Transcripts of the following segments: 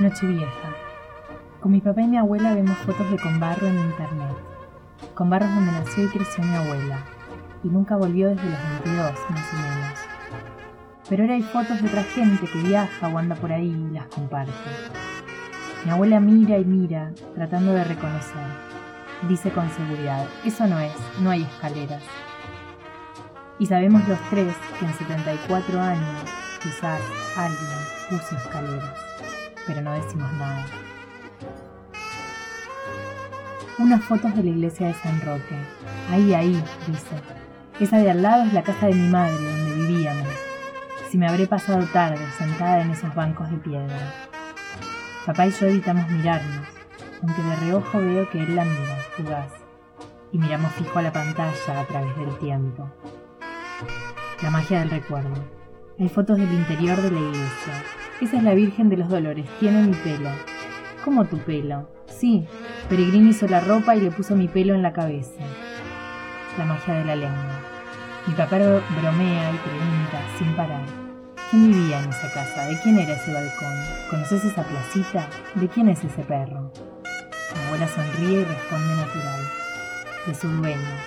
Nochevieja. Con mi papá y mi abuela vemos fotos de Conbarro en internet. Conbarro es donde nació y creció mi abuela. Y nunca volvió desde los 22, más o menos. Pero ahora hay fotos de otra gente que viaja o anda por ahí y las comparte. Mi abuela mira y mira, tratando de reconocer. Dice con seguridad, eso no es, no hay escaleras. Y sabemos los tres que en 74 años quizás alguien puso escaleras, pero no decimos nada. Unas fotos de la iglesia de San Roque. Ahí, ahí, dice. Esa de al lado es la casa de mi madre, donde vivíamos. Si me habré pasado tarde sentada en esos bancos de piedra. Papá y yo evitamos mirarnos, aunque de reojo veo que él la mira, fugaz, y miramos fijo a la pantalla a través del tiempo. La magia del recuerdo. Hay fotos del interior de la iglesia. Esa es la Virgen de los Dolores, tiene mi pelo. ¿Cómo tu pelo? Sí, Peregrino hizo la ropa y le puso mi pelo en la cabeza. La magia de la lengua. Mi papá bromea y pregunta, sin parar. ¿Quién vivía en esa casa? ¿De quién era ese balcón? ¿Conoces esa placita? ¿De quién es ese perro? Mi abuela sonríe y responde natural. De su dueño.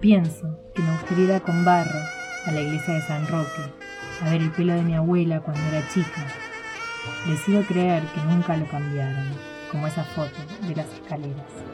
Pienso que me gustaría ir a con barro a la iglesia de San Roque, a ver el pelo de mi abuela cuando era chica. Decido creer que nunca lo cambiaron, como esa foto de las escaleras.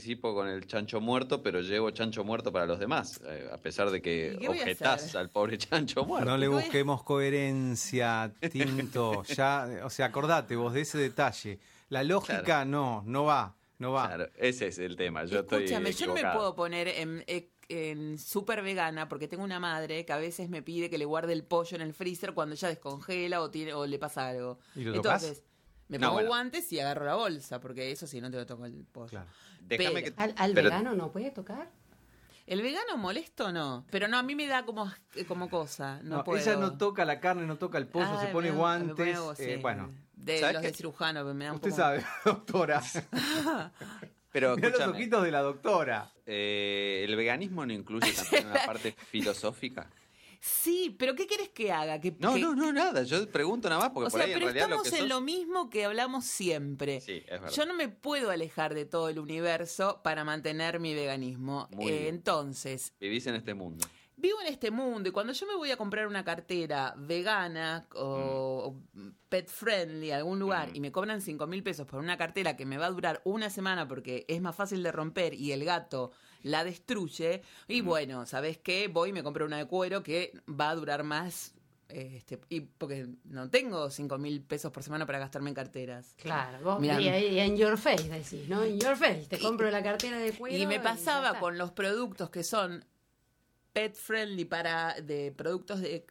Participo con el chancho muerto, pero llevo chancho muerto para los demás, eh, a pesar de que objetás al pobre chancho muerto. No le busquemos coherencia, Tinto. ya, o sea, acordate vos de ese detalle. La lógica no, no va, no va. Claro, ese es el tema. Yo Escúchame, yo no me puedo poner en, en súper vegana porque tengo una madre que a veces me pide que le guarde el pollo en el freezer cuando ya descongela o, tiene, o le pasa algo. ¿Y lo Entonces, me pongo guantes y agarro la bolsa, porque eso sí, no te lo toco el pollo. ¿Al, vegano no puede tocar? ¿El vegano molesto no? Pero no, a mí me da como, eh, como cosa. No, Ella no toca la carne, no toca el pollo, se pone guantes. Eh, bueno. De los de cirujano, me da un Usted sabe, doctora. Pero Mirá los ojitos de la doctora. Eh, ¿El veganismo no incluye también una parte filosófica? Sí, pero ¿qué quieres que haga? ¿Que, no, no, no, nada. Yo pregunto nada más porque o por ahí pero en realidad estamos en lo mismo que hablamos siempre. Sí, es verdad. Yo no me puedo alejar de todo el universo para mantener mi veganismo. Eh, entonces. Vivís en este mundo vivo en este mundo y cuando yo me voy a comprar una cartera vegana o, mm. pet friendly a algún lugar mm. y me cobran 5 mil pesos por una cartera que me va a durar una semana porque es más fácil de romper y el gato la destruye, y mm. bueno, ¿sabes qué? Voy y me compro una de cuero que va a durar más este, y porque no tengo 5 mil pesos por semana para gastarme en carteras. Claro, vos y, en your face decís, ¿no? En your face, te compro la cartera de cuero. Y me pasaba con los productos que son pet friendly para de productos de,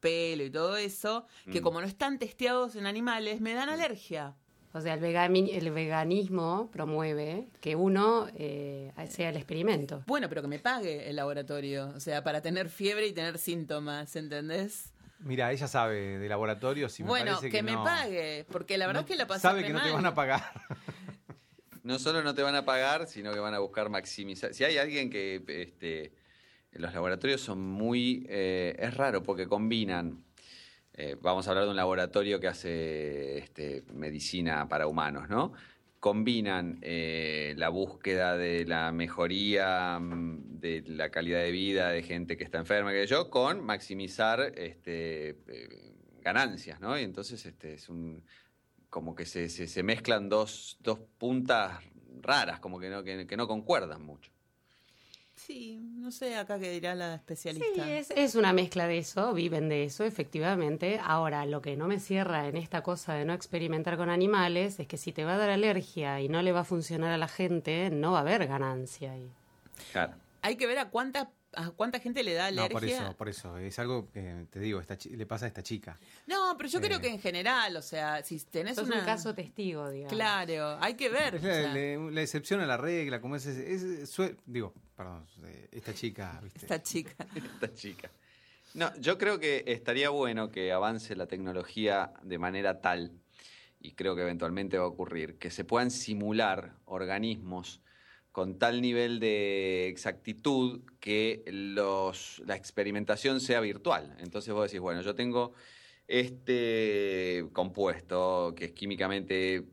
pelo y todo eso, que mm. como no están testeados en animales, me dan mm. alergia. O sea, el, el veganismo promueve que uno eh, sea el experimento. Bueno, pero que me pague el laboratorio. O sea, para tener fiebre y tener síntomas, ¿entendés? Mira, ella sabe de laboratorio y me bueno, que, me pague, porque la verdad es que la pasé Sabe que no te van a pagar. no solo no te van a pagar, sino que van a buscar maximizar. Si hay alguien que este, los laboratorios son muy... Eh, es raro porque combinan, eh, vamos a hablar de un laboratorio que hace este, medicina para humanos, ¿no? Combinan eh, la búsqueda de la mejoría mm, de la calidad de vida de gente que está enferma, que yo, con maximizar este, ganancias, ¿no? Y entonces este, es un como que se, se, mezclan dos, dos, puntas raras, como que no, que no concuerdan mucho. Sí, no sé acá qué dirá la especialista. Sí, es, una mezcla de eso, viven de eso, efectivamente. Ahora, lo que no me cierra en esta cosa de no experimentar con animales es que si te va a dar alergia y no le va a funcionar a la gente, no va a haber ganancia ahí. Claro. Hay que ver a cuántas ¿A cuánta gente le da alergia? No, por eso, por eso. Es algo que te digo, le pasa a esta chica. No, pero yo creo eh. que en general, o sea, si tenés un caso testigo, digamos. Claro, hay que ver. la, excepción a la regla, como es, es, digo, perdón, eh, esta chica, ¿viste? Esta chica. esta chica. No, yo creo que estaría bueno que avance la tecnología de manera tal, y creo que eventualmente va a ocurrir, que se puedan simular organismos con tal nivel de exactitud que los, la experimentación sea virtual. Entonces vos decís, bueno, yo tengo este compuesto que es químicamente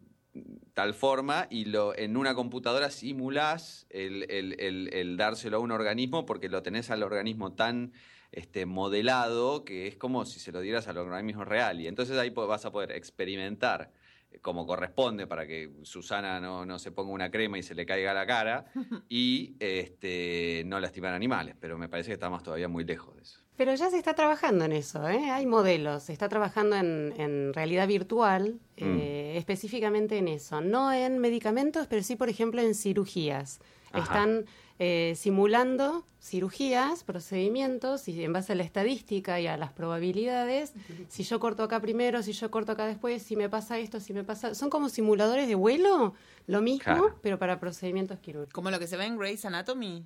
tal forma y lo, en una computadora simulás el, dárselo a un organismo porque lo tenés al organismo tan este, modelado que es como si se lo dieras al organismo real. Y entonces ahí vas a poder experimentar como corresponde para que Susana no, no, se ponga una crema y se le caiga la cara y este, no lastimar animales, pero me parece que estamos todavía muy lejos de eso. Pero ya se está trabajando en eso, ¿eh? hay modelos, se está trabajando en, en realidad virtual, mm. eh, específicamente en eso, no en medicamentos, pero sí, por ejemplo, en cirugías. Están eh, simulando cirugías, procedimientos, y en base a la estadística y a las probabilidades, si yo corto acá primero, si yo corto acá después, si me pasa esto, si me pasa... Son como simuladores de vuelo, lo mismo, pero para procedimientos quirúrgicos. Como lo que se ve en Grey's Anatomy.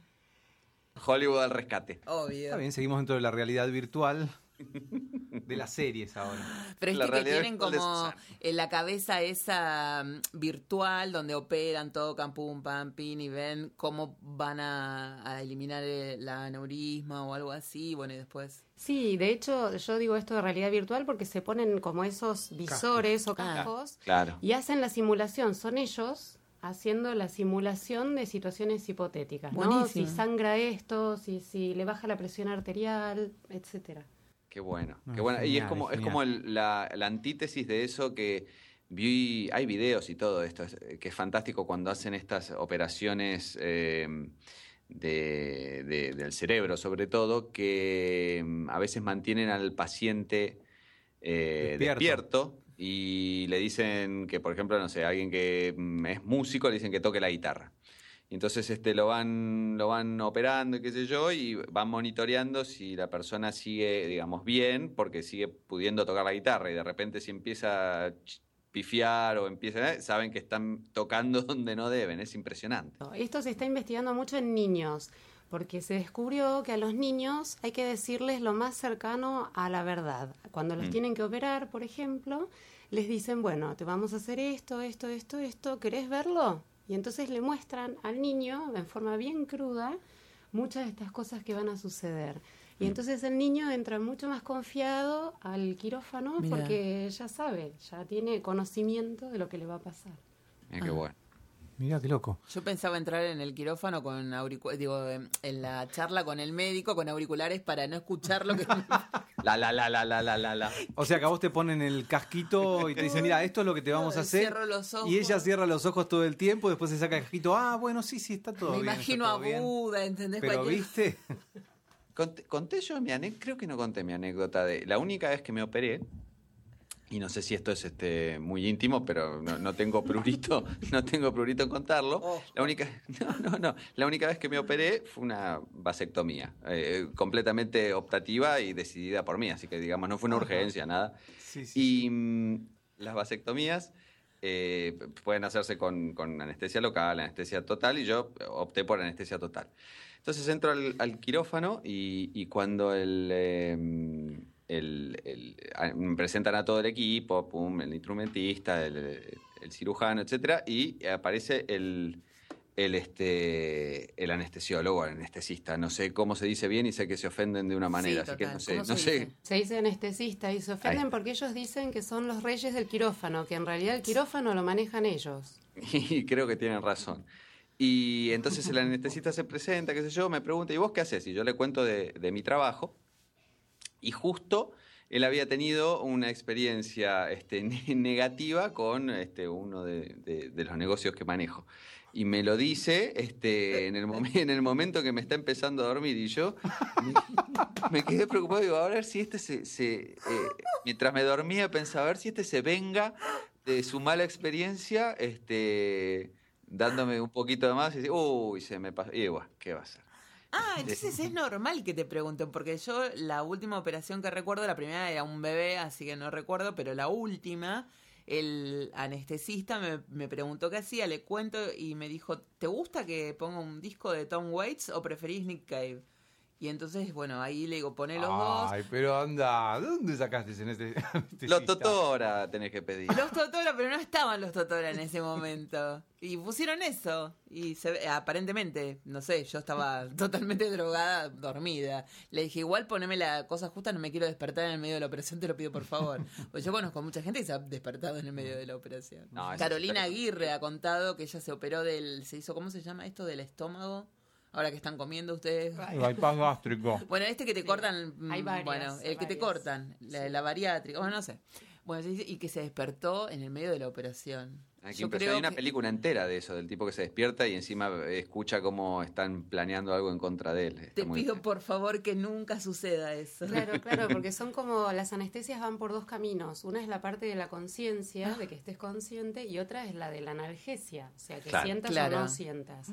Hollywood al rescate. Obvio. Está bien, seguimos dentro de la realidad virtual de las series ahora. Pero es que tienen como en la cabeza esa mm, virtual donde operan todo campum, pam, pin y ven cómo van a, eliminar el, aneurisma o algo así, bueno, y después... Sí, de hecho yo digo esto de realidad virtual porque se ponen como esos visores o cascos y hacen la simulación, son ellos haciendo la simulación de situaciones hipotéticas, ¿no? Si sangra esto, si, si le baja la presión arterial, etcétera. Qué bueno, qué bueno. y es como, es como la, antítesis de eso que vi, hay videos y todo esto, que es fantástico cuando hacen estas operaciones em, de, del cerebro, sobre todo, que em, a veces mantienen al paciente eh, despierto. y le dicen que, por ejemplo, no sé, alguien que mm, es músico, le dicen que toque la guitarra. Y entonces este, lo, van, lo van operando y qué sé yo, y van monitoreando si la persona sigue, digamos, bien, porque sigue pudiendo tocar la guitarra, y de repente si empieza a pifiar o empieza, ¿eh? saben que están tocando donde no deben, es impresionante. Esto se está investigando mucho en niños, porque se descubrió que a los niños hay que decirles lo más cercano a la verdad. Cuando los mm. tienen que operar, por ejemplo, les dicen, bueno, te vamos a hacer esto, esto, esto, esto, ¿querés verlo? Y entonces le muestran al niño, en forma bien cruda, muchas de estas cosas que van a suceder. Y mm. entonces el niño entra mucho más confiado al quirófano porque ya sabe, ya tiene conocimiento de lo que le va a pasar. Mira qué ah. bueno. Mira qué loco. Yo pensaba entrar en el quirófano con auriculares, digo, en la charla con el médico con auriculares para no escuchar lo que... la, la, la, la, la, la, la, O sea que a vos te ponen el casquito y te dicen, mira, esto es lo que te vamos a hacer. Cierro los ojos. Y ella cierra los ojos todo el tiempo, después se saca el casquito, ah, bueno, sí, sí, está todo Me bien. Me imagino a Buda, ¿entendés? Pero, ¿viste? Conté, yo mi anécdota, creo que no conté mi anécdota de la única vez que me operé, y no sé si esto es este muy íntimo, pero no, tengo prurito, no tengo prurito en contarlo. Oh. La única, no, no, no, la única vez que me operé fue una vasectomía, eh, completamente optativa y decidida por mí, así que digamos no fue una urgencia, nada. y mm, las vasectomías eh, pueden hacerse con, anestesia local, anestesia total, y yo opté por anestesia total. Entonces entro al, quirófano y, cuando em, el, me presentan a todo el equipo, el instrumentista, el, cirujano, etcétera, y aparece el, el, este, el anestesiólogo, el anestesista. No sé cómo se dice bien y sé que se ofenden de una manera, así que no sé. No se, Dice? se dice anestesista y se ofenden porque ellos dicen que son los reyes del quirófano, que en realidad el quirófano lo manejan ellos. Y creo que tienen razón. Y entonces el anestesista se presenta, qué sé yo, me pregunta, ¿y vos qué haces? Y yo le cuento de, mi trabajo. Y justo él había tenido una experiencia este, negativa con este, uno de, los negocios que manejo. Y me lo dice este, en, el en el momento que me está empezando a dormir. Y yo me, quedé preocupado. Digo, a ver si este se. eh, mientras me dormía, pensaba, a ver si este se venga de su mala experiencia. Este dándome un poquito de más y dice, uy, se me pasó. Y igual, ¿qué va a ser? Ah, entonces es normal que te pregunten, porque yo la última operación que recuerdo, la primera era un bebé, así que no recuerdo, pero la última, el anestesista me, me preguntó qué hacía, le cuento y me dijo, ¿te gusta que ponga un disco de Tom Waits o preferís Nick Cave? Y entonces, bueno, ahí le digo, pone los dos. Ay, pero anda, ¿de dónde sacaste en este, Los Totora tenés que pedir. Los Totora, pero no estaban los Totora en ese momento. Y pusieron eso. Y se, aparentemente, no sé, yo estaba totalmente drogada, dormida. Le dije, igual poneme la cosa justa, no me quiero despertar en el medio de la operación, te lo pido por favor. Pues yo conozco a mucha gente que se ha despertado en el medio de la operación. Carolina Aguirre ha contado que ella se operó del, se hizo, ¿cómo se llama esto? Del estómago ahora que están comiendo ustedes. El bypass gástrico. Bueno, este que te cortan, Hay mm, bueno, el que te cortan, la, bariátrica, bueno, no sé. Bueno, y que se despertó en el medio de la operación. Hay, hay una película entera de eso, del tipo que se despierta y encima escucha cómo están planeando algo en contra de él. Te pido por favor que nunca suceda eso. Claro, claro, porque son como las anestesias van por dos caminos. Una es la parte de la conciencia, de que estés consciente, y otra es la de la analgesia, o sea, que sientas o no sientas.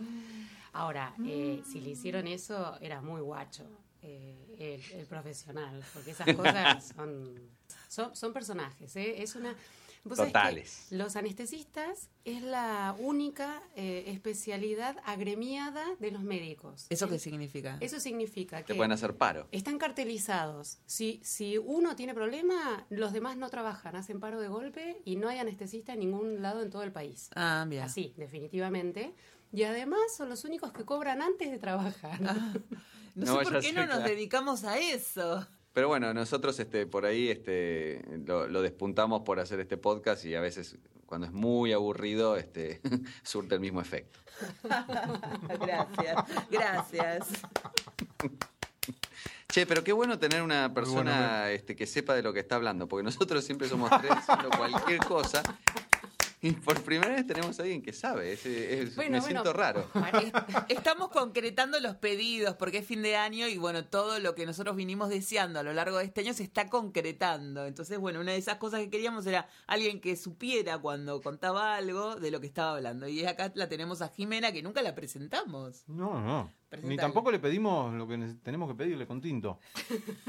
Ahora, eh, si le hicieron eso, era muy guacho eh, el, profesional, porque esas cosas son, son, personajes. ¿eh? Es una Totales. los anestesistas es la única eh, especialidad agremiada de los médicos. ¿Eso qué significa? Eso significa que... Te pueden hacer paro. Están cartelizados. Si, si uno tiene problema, los demás no trabajan, hacen paro de golpe y no hay anestesista en ningún lado en todo el país. Ah, bien. Así, definitivamente. Y además son los únicos que cobran antes de trabajar. Ah, no, sé por qué no nos dedicamos a eso. Pero bueno, nosotros este, por ahí este, lo, despuntamos por hacer este podcast y a veces cuando es muy aburrido este, surte el mismo efecto. gracias, gracias. Che, pero qué bueno tener una persona este, que sepa de lo que está hablando, porque nosotros siempre somos tres haciendo cualquier cosa por primera vez tenemos a alguien que sabe. me siento raro. Estamos concretando los pedidos porque es fin de año y bueno, todo lo que nosotros vinimos deseando a lo largo de este año se está concretando. Entonces, bueno, una de esas cosas que queríamos era alguien que supiera cuando contaba algo de lo que estaba hablando. Y acá la tenemos a Jimena que nunca la presentamos. No, no. Ni tampoco le pedimos lo que tenemos que pedirle con tinto.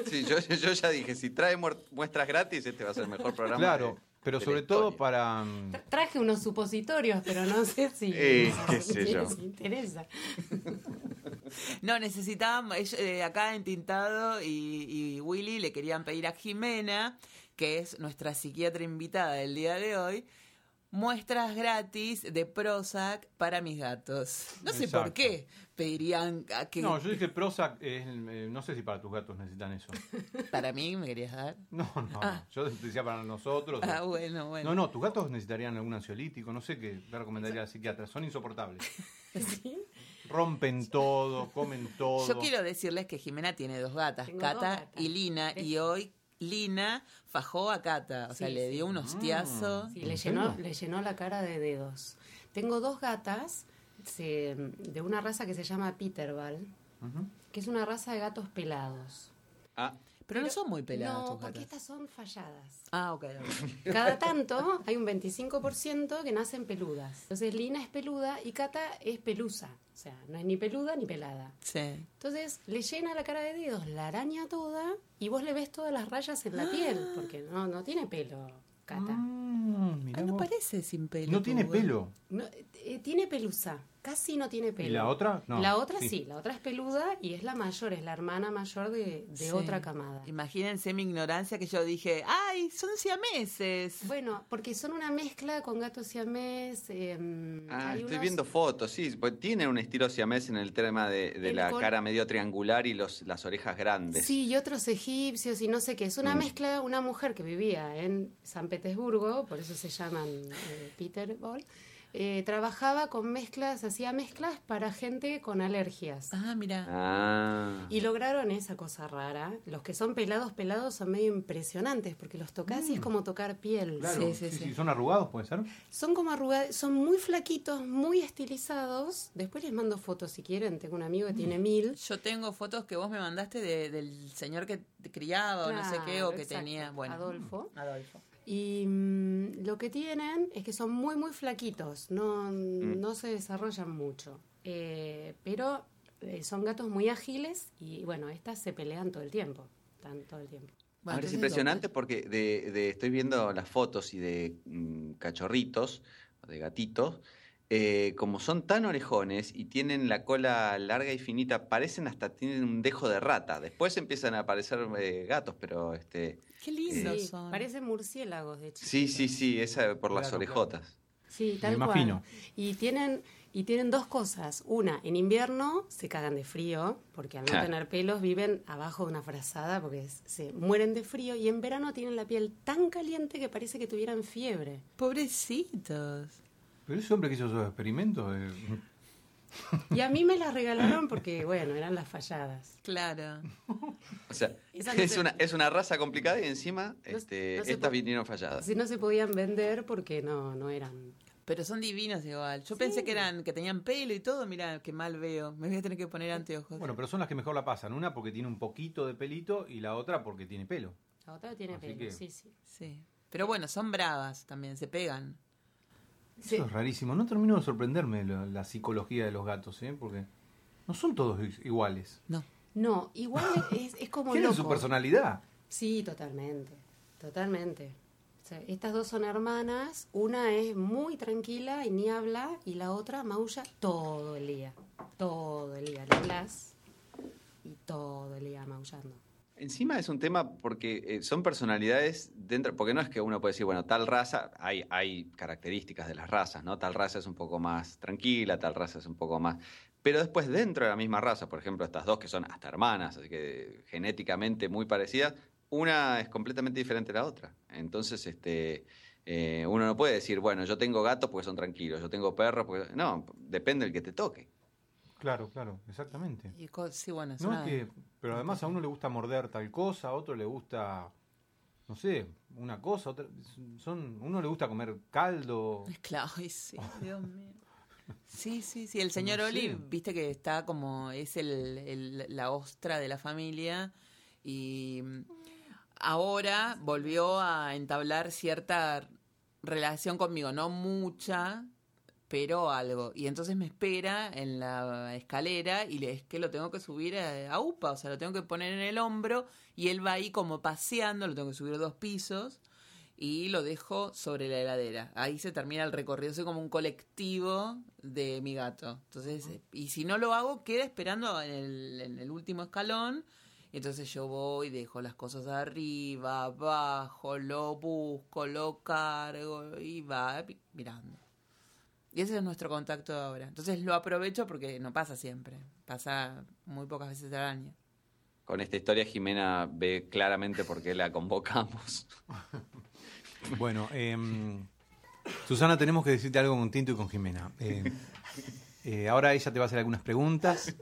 Sí, yo, ya dije, si trae muestras gratis, este va a ser el mejor programa. Claro. Pero sobre todo para... Mm, traje unos supositorios, pero no sé si, eh, qué sé yo. interesa. no, necesitábamos, eh, acá en Tintado y, y Willy le querían pedir a Jimena, que es nuestra psiquiatra invitada del día de hoy, muestras gratis de Prozac para mis gatos. No sé por qué pedirían que... No, yo dije Prozac, eh, no sé si para tus gatos necesitan eso. ¿Para mí me querías dar? No, no, ah. yo decía para nosotros. Ah, bueno, bueno. No, no, tus gatos necesitarían algún ansiolítico, no sé qué le recomendaría al psiquiatra, son insoportables. ¿Sí? Rompen todo, comen todo. Yo quiero decirles que Jimena tiene dos gatas, Cata y Lina, y hoy Lina fajó a Cata, o sea, le dio un hostiazo. Sí, le llenó, le llenó la cara de dedos. Tengo dos gatas de una raza que se llama Peterball, que es una raza de gatos pelados. Ah. Pero, no son muy peladas. No, porque estas son falladas. Ah, ok. Cada tanto hay un 25% que nacen peludas. Entonces Lina es peluda y Cata es pelusa. O sea, no es ni peluda ni pelada. Sí. Entonces le llena la cara de dedos, la araña toda y vos le ves todas las rayas en la piel, porque no, no tiene pelo, Cata. Mm, ah, no parece sin pelo. No tiene pelo. No, eh, tiene pelusa casi no tiene pelo. ¿Y la otra? No. La otra sí. la otra es peluda y es la mayor, es la hermana mayor de, otra camada. Imagínense mi ignorancia que yo dije, ¡ay, son siameses! Bueno, porque son una mezcla con gatos siamés. Em, ah, estoy viendo fotos, sí, pues tiene un estilo siamés en el tema de, la cara medio triangular y los, las orejas grandes. Sí, y otros egipcios y no sé qué. Es una mm. mezcla, una mujer que vivía en San Petersburgo, por eso se llaman eh, Peter Ball eh, trabajaba con mezclas, hacía mezclas para gente con alergias. Ah, mira. Ah. Y lograron esa cosa rara. Los que son pelados, pelados son medio impresionantes porque los tocas y es mm. como tocar piel. sí, sí, sí, ¿Son arrugados, puede ser? Son como arrugados, son muy flaquitos, muy estilizados. Después les mando fotos si quieren. Tengo un amigo que tiene mil. Yo tengo fotos que vos me mandaste del señor que criaba o no sé qué, o que tenía. Bueno, Adolfo. Adolfo. Y mm, lo que tienen es que son muy, muy flaquitos, no, mm. no se desarrollan mucho. Eh, pero eh, son gatos muy ágiles y bueno, estas se pelean todo el tiempo, están todo el tiempo. Ahora es impresionante porque de, estoy viendo las fotos y de mm, cachorritos, de gatitos, eh, como son tan orejones y tienen la cola larga y finita, parecen hasta tienen un dejo de rata. Después empiezan a aparecer gatos, pero este Qué lindos son. Parecen murciélagos, de hecho. Sí, sí, sí, esa por las orejotas. Sí, tal cual. Y tienen y tienen dos cosas. Una, en invierno se cagan de frío, porque al no tener pelos viven abajo de una frazada porque se mueren de frío. Y en verano tienen la piel tan caliente que parece que tuvieran fiebre. Pobrecitos. Pero ese hombre que hizo esos experimentos. Eh, Y a mí me las regalaron porque, bueno, eran las falladas. Claro. O sea, es, una, es una raza complicada y encima este, estas vinieron falladas. Si no se podían vender porque no, no eran. Pero son divinos igual. Yo pensé que eran que tenían pelo y todo. Mira, qué mal veo. Me voy a tener que poner anteojos. Bueno, pero son las que mejor la pasan. Una porque tiene un poquito de pelito y la otra porque tiene pelo. La otra tiene pelo, sí, sí. Sí. Pero bueno, son bravas también, se pegan. Eso es rarísimo. No termino de sorprenderme la, psicología de los gatos, ¿eh? Porque no son todos iguales. No. No, igual es, es como Tienen su personalidad. Sí, totalmente. Totalmente. estas dos son hermanas. Una es muy tranquila y ni habla. Y la otra maulla todo el día. Todo el día. Le y todo el día maullando. Encima es un tema porque eh, son personalidades dentro, porque no es que uno puede decir, bueno, tal raza, hay, hay características de las razas, ¿no? Tal raza es un poco más tranquila, tal raza es un poco más... Pero después dentro de la misma raza, por ejemplo, estas dos que son hasta hermanas, así que genéticamente muy parecidas, una es completamente diferente a la otra. Entonces, este, eh, uno no puede decir, bueno, yo tengo gatos porque son tranquilos, yo tengo perros porque... No, depende del que te toque. Claro, claro, exactamente. sí, bueno, pero además a uno le gusta morder tal cosa, a otro le gusta, no sé, una cosa, otra, son, uno le gusta comer caldo. Claro, sí, Dios mío. Sí, sí, sí. El señor Oli, viste que está como, es el, la ostra de la familia y ahora volvió a entablar cierta relación conmigo, no mucha, pero algo. Y entonces me espera en la escalera y es que lo tengo que subir a, UPA, o sea, lo tengo que poner en el hombro y él va ahí como paseando, lo tengo que subir dos pisos y lo dejo sobre la heladera. Ahí se termina el recorrido, soy como un colectivo de mi gato. Entonces, y si no lo hago, queda esperando en el, en el último escalón. Entonces yo voy, dejo las cosas arriba, abajo, lo busco, lo cargo y va mirando. Y ese es nuestro contacto ahora. Entonces lo aprovecho porque no pasa siempre, pasa muy pocas veces al año. Con esta historia Jimena ve claramente por qué la convocamos. Bueno, em, Susana, tenemos que decirte algo con Tinto y con Jimena. Eh, eh, ahora ella te va a hacer algunas preguntas.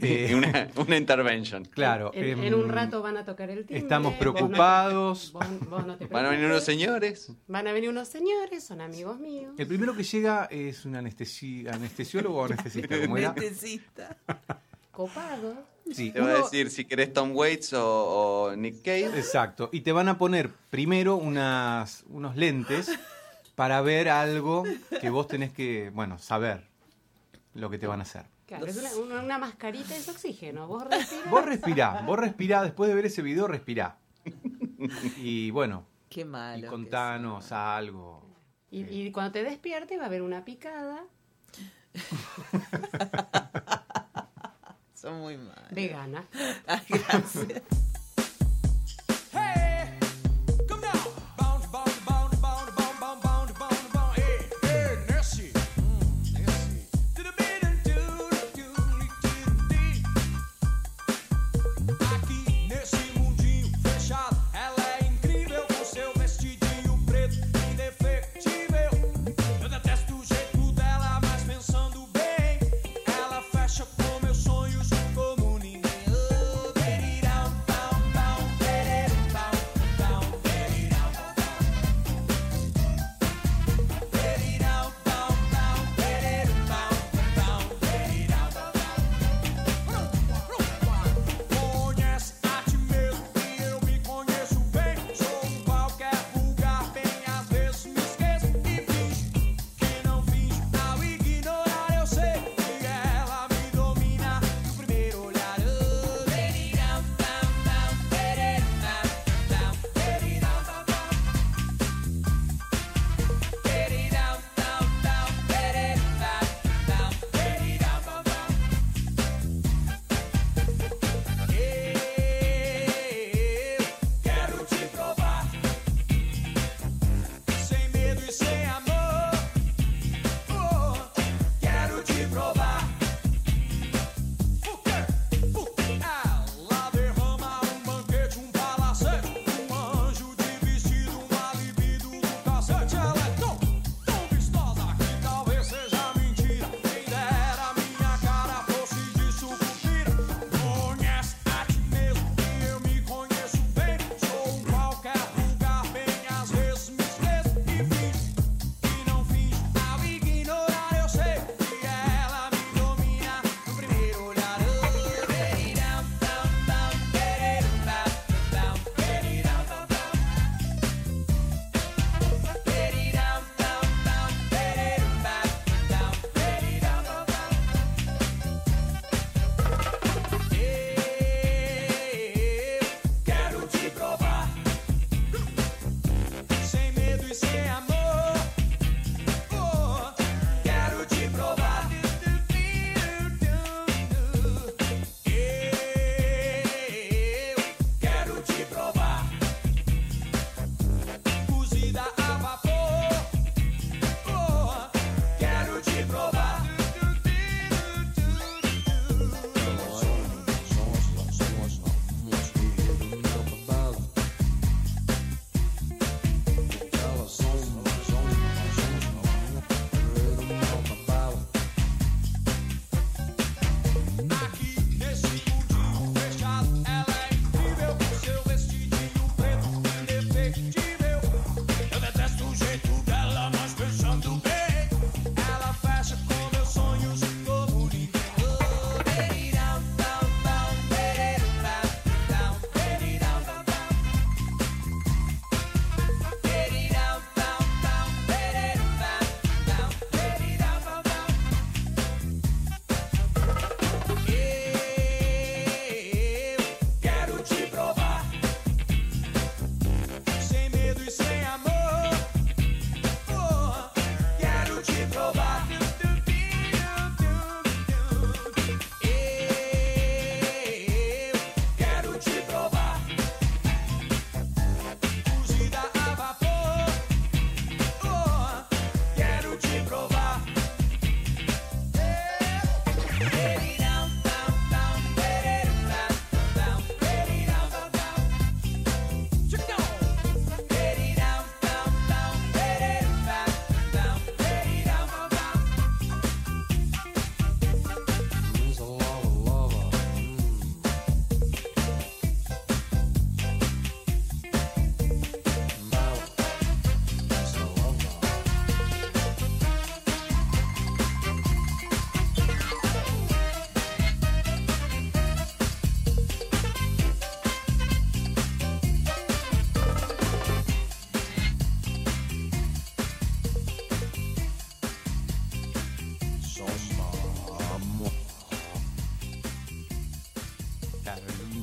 Eh, una, una intervention. Claro. En, en, un em, rato van a tocar el timbre. Estamos preocupados. van a venir unos señores. Van a venir unos señores, son amigos míos. El primero que llega es un anestesiólogo o anestesista. Anestesista. Copado. Sí, te va a decir si querés Tom Waits o, Nick Cave. Exacto. Y te van a poner primero unas, unos lentes para ver algo que vos tenés que, bueno, saber lo que te van a hacer. Claro, es una, mascarita de oxígeno. Vos respirás. Vos respirá, vos respirá. Después de ver ese video, respirá. Y bueno. Qué malo. Y contanos algo. Y, y cuando te despiertes va a haber una picada. Son muy malos. Vegana. Gracias.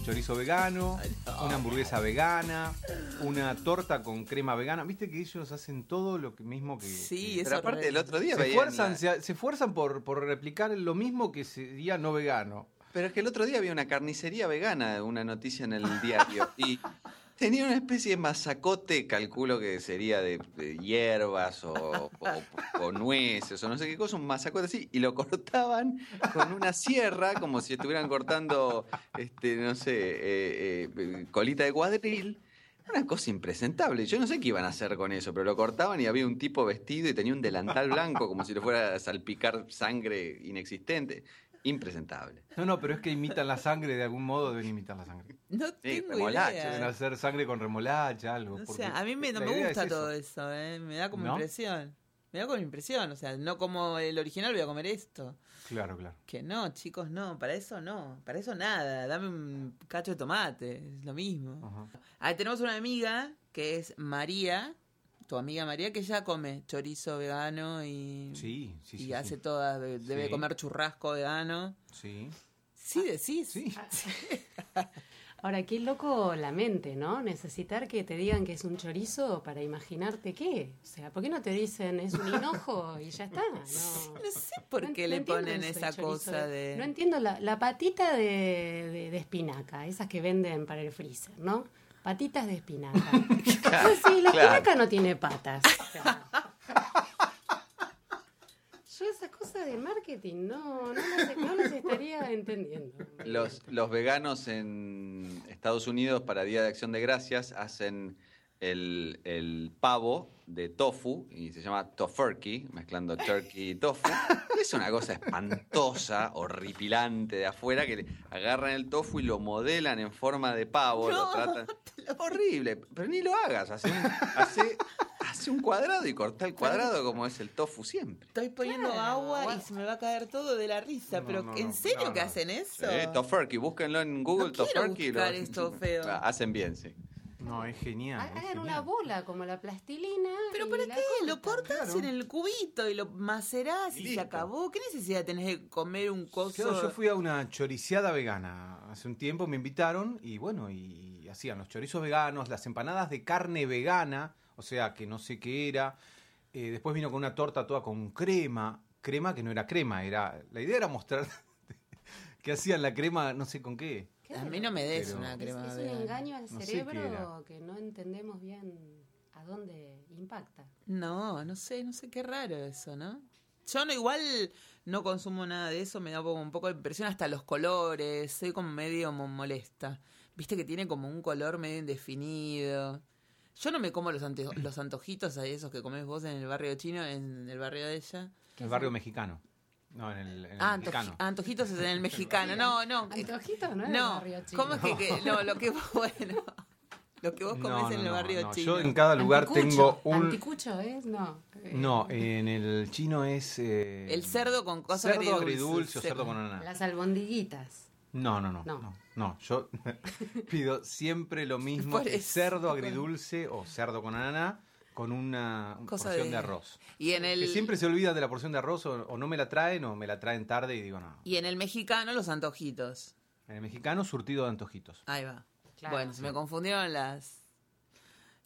Chorizo vegano, una hamburguesa vegana, una torta con crema vegana. Viste que ellos hacen todo lo que mismo que. Sí, que- Pero aparte, el otro día se esfuerzan, la- se, se esfuerzan por, por replicar lo mismo que sería no vegano. Pero es que el otro día había una carnicería vegana, una noticia en el diario, y tenía una especie de masacote, calculo que sería de, hierbas o, o- o nueces o no sé qué cosa, un masacote así, y lo cortaban con una sierra, como si estuvieran cortando, este, no sé, eh, eh, colita de cuadril. Una cosa impresentable. Yo no sé qué iban a hacer con eso, pero lo cortaban y había un tipo vestido y tenía un delantal blanco como si le fuera a salpicar sangre inexistente. Impresentable. No, no, pero es que imitan la sangre de algún modo, deben imitar la sangre. No tengo remolacha, idea. Deben hacer sangre con remolacha, algo. O sea, a mí me, no me gusta es eso. todo eso, ¿eh? Me da como ¿No? impresión. Me da como impresión, o sea, no como el original voy a comer esto. Claro, claro. Que no, chicos, no, para eso no, para eso nada, dame un cacho de tomate, es lo mismo. Ajá. Ahí tenemos una amiga que es María, tu amiga María, que ya come chorizo vegano y, Sí, sí, sí. y hace sí. todas, de- debe Sí. comer churrasco vegano. Sí, Sí, decís. sí. Ahora, qué loco la mente, ¿no? Necesitar que te digan que es un chorizo para imaginarte qué. O sea, ¿por qué no te dicen es un hinojo y ya está? No. No sé por qué no le ponen esa cosa de... No entiendo la, la patita de, de- de espinaca, esas que venden para el freezer, ¿no? Patitas de espinaca. Pues sí, la claro. espinaca no tiene patas. O sea, Yo esas cosas de marketing no, no, las, no las estaría entendiendo. Los, los veganos en Estados Unidos para Día de Acción de Gracias hacen el, el pavo de tofu y se llama tofurkey, mezclando turkey y tofu. Es una cosa espantosa, horripilante de afuera que le agarran el tofu y lo modelan en forma de pavo, lo tratan. Horrible, pero ni lo hagas, hace un, hace, hace un cuadrado y corta el cuadrado como es el tofu siempre. Estoy poniendo Claro, agua y se me va a caer todo de la risa, No, pero no, ¿en serio no, que hacen eso? Eh, tofurkey, búsquenlo en Google, No quiero tofurkey. buscar esto feo. Ah, Hacen bien, sí. No, es genial. es Hagan una genial. bola como la plastilina. ¿Pero para qué? Lo cortas en el cubito y lo macerás Y y, se acabó. ¿Qué necesidad tenés de comer un coso? Claro, yo fui a una choriciada vegana. Hace un tiempo me invitaron y bueno, y hacían los chorizos veganos, las empanadas de carne vegana, o sea, que no sé qué era. Eh, después vino con una torta toda con crema, crema que no era crema, era la idea era mostrar que hacían la crema, no sé con qué. A mí no me des Pero- una Es, crema es un vegana. engaño al No sé qué cerebro que no entendemos bien a dónde impacta. No, no sé, no sé qué raro eso, ¿no? Yo no igual no consumo nada de eso, me da como un poco de impresión hasta los colores, soy como medio mo- molesta. Viste que tiene como un color medio indefinido. Yo no me como los, ante- los antojitos a esos que comes vos en el barrio chino, en el barrio de ella. El barrio mexicano. No, en el, en el Ah, mexicano. antojitos es en el mexicano. No, no. eh, Antojitos, ¿no? En el No, barrio chino. ¿cómo es que, que- no, lo que vos, bueno, lo que vos No, comés no, en el no, barrio no. chino? Yo en cada lugar Anticucho. tengo un... Anticucho es, no. Eh, No, en el chino es... eh, El cerdo con cosas cerdo agridulce o cerdo con ananá. Las albondiguitas. No, no, no, No. no. No, yo pido siempre lo mismo, eso. cerdo agridulce o cerdo con ananá con una Cosa porción de- de... arroz. Y en el Que siempre se olvidan de la porción de arroz o, o no me la traen o me la traen tarde y digo no. y en el mexicano los antojitos. En el mexicano surtido de antojitos. Ahí va. Claro. bueno, se me confundieron las.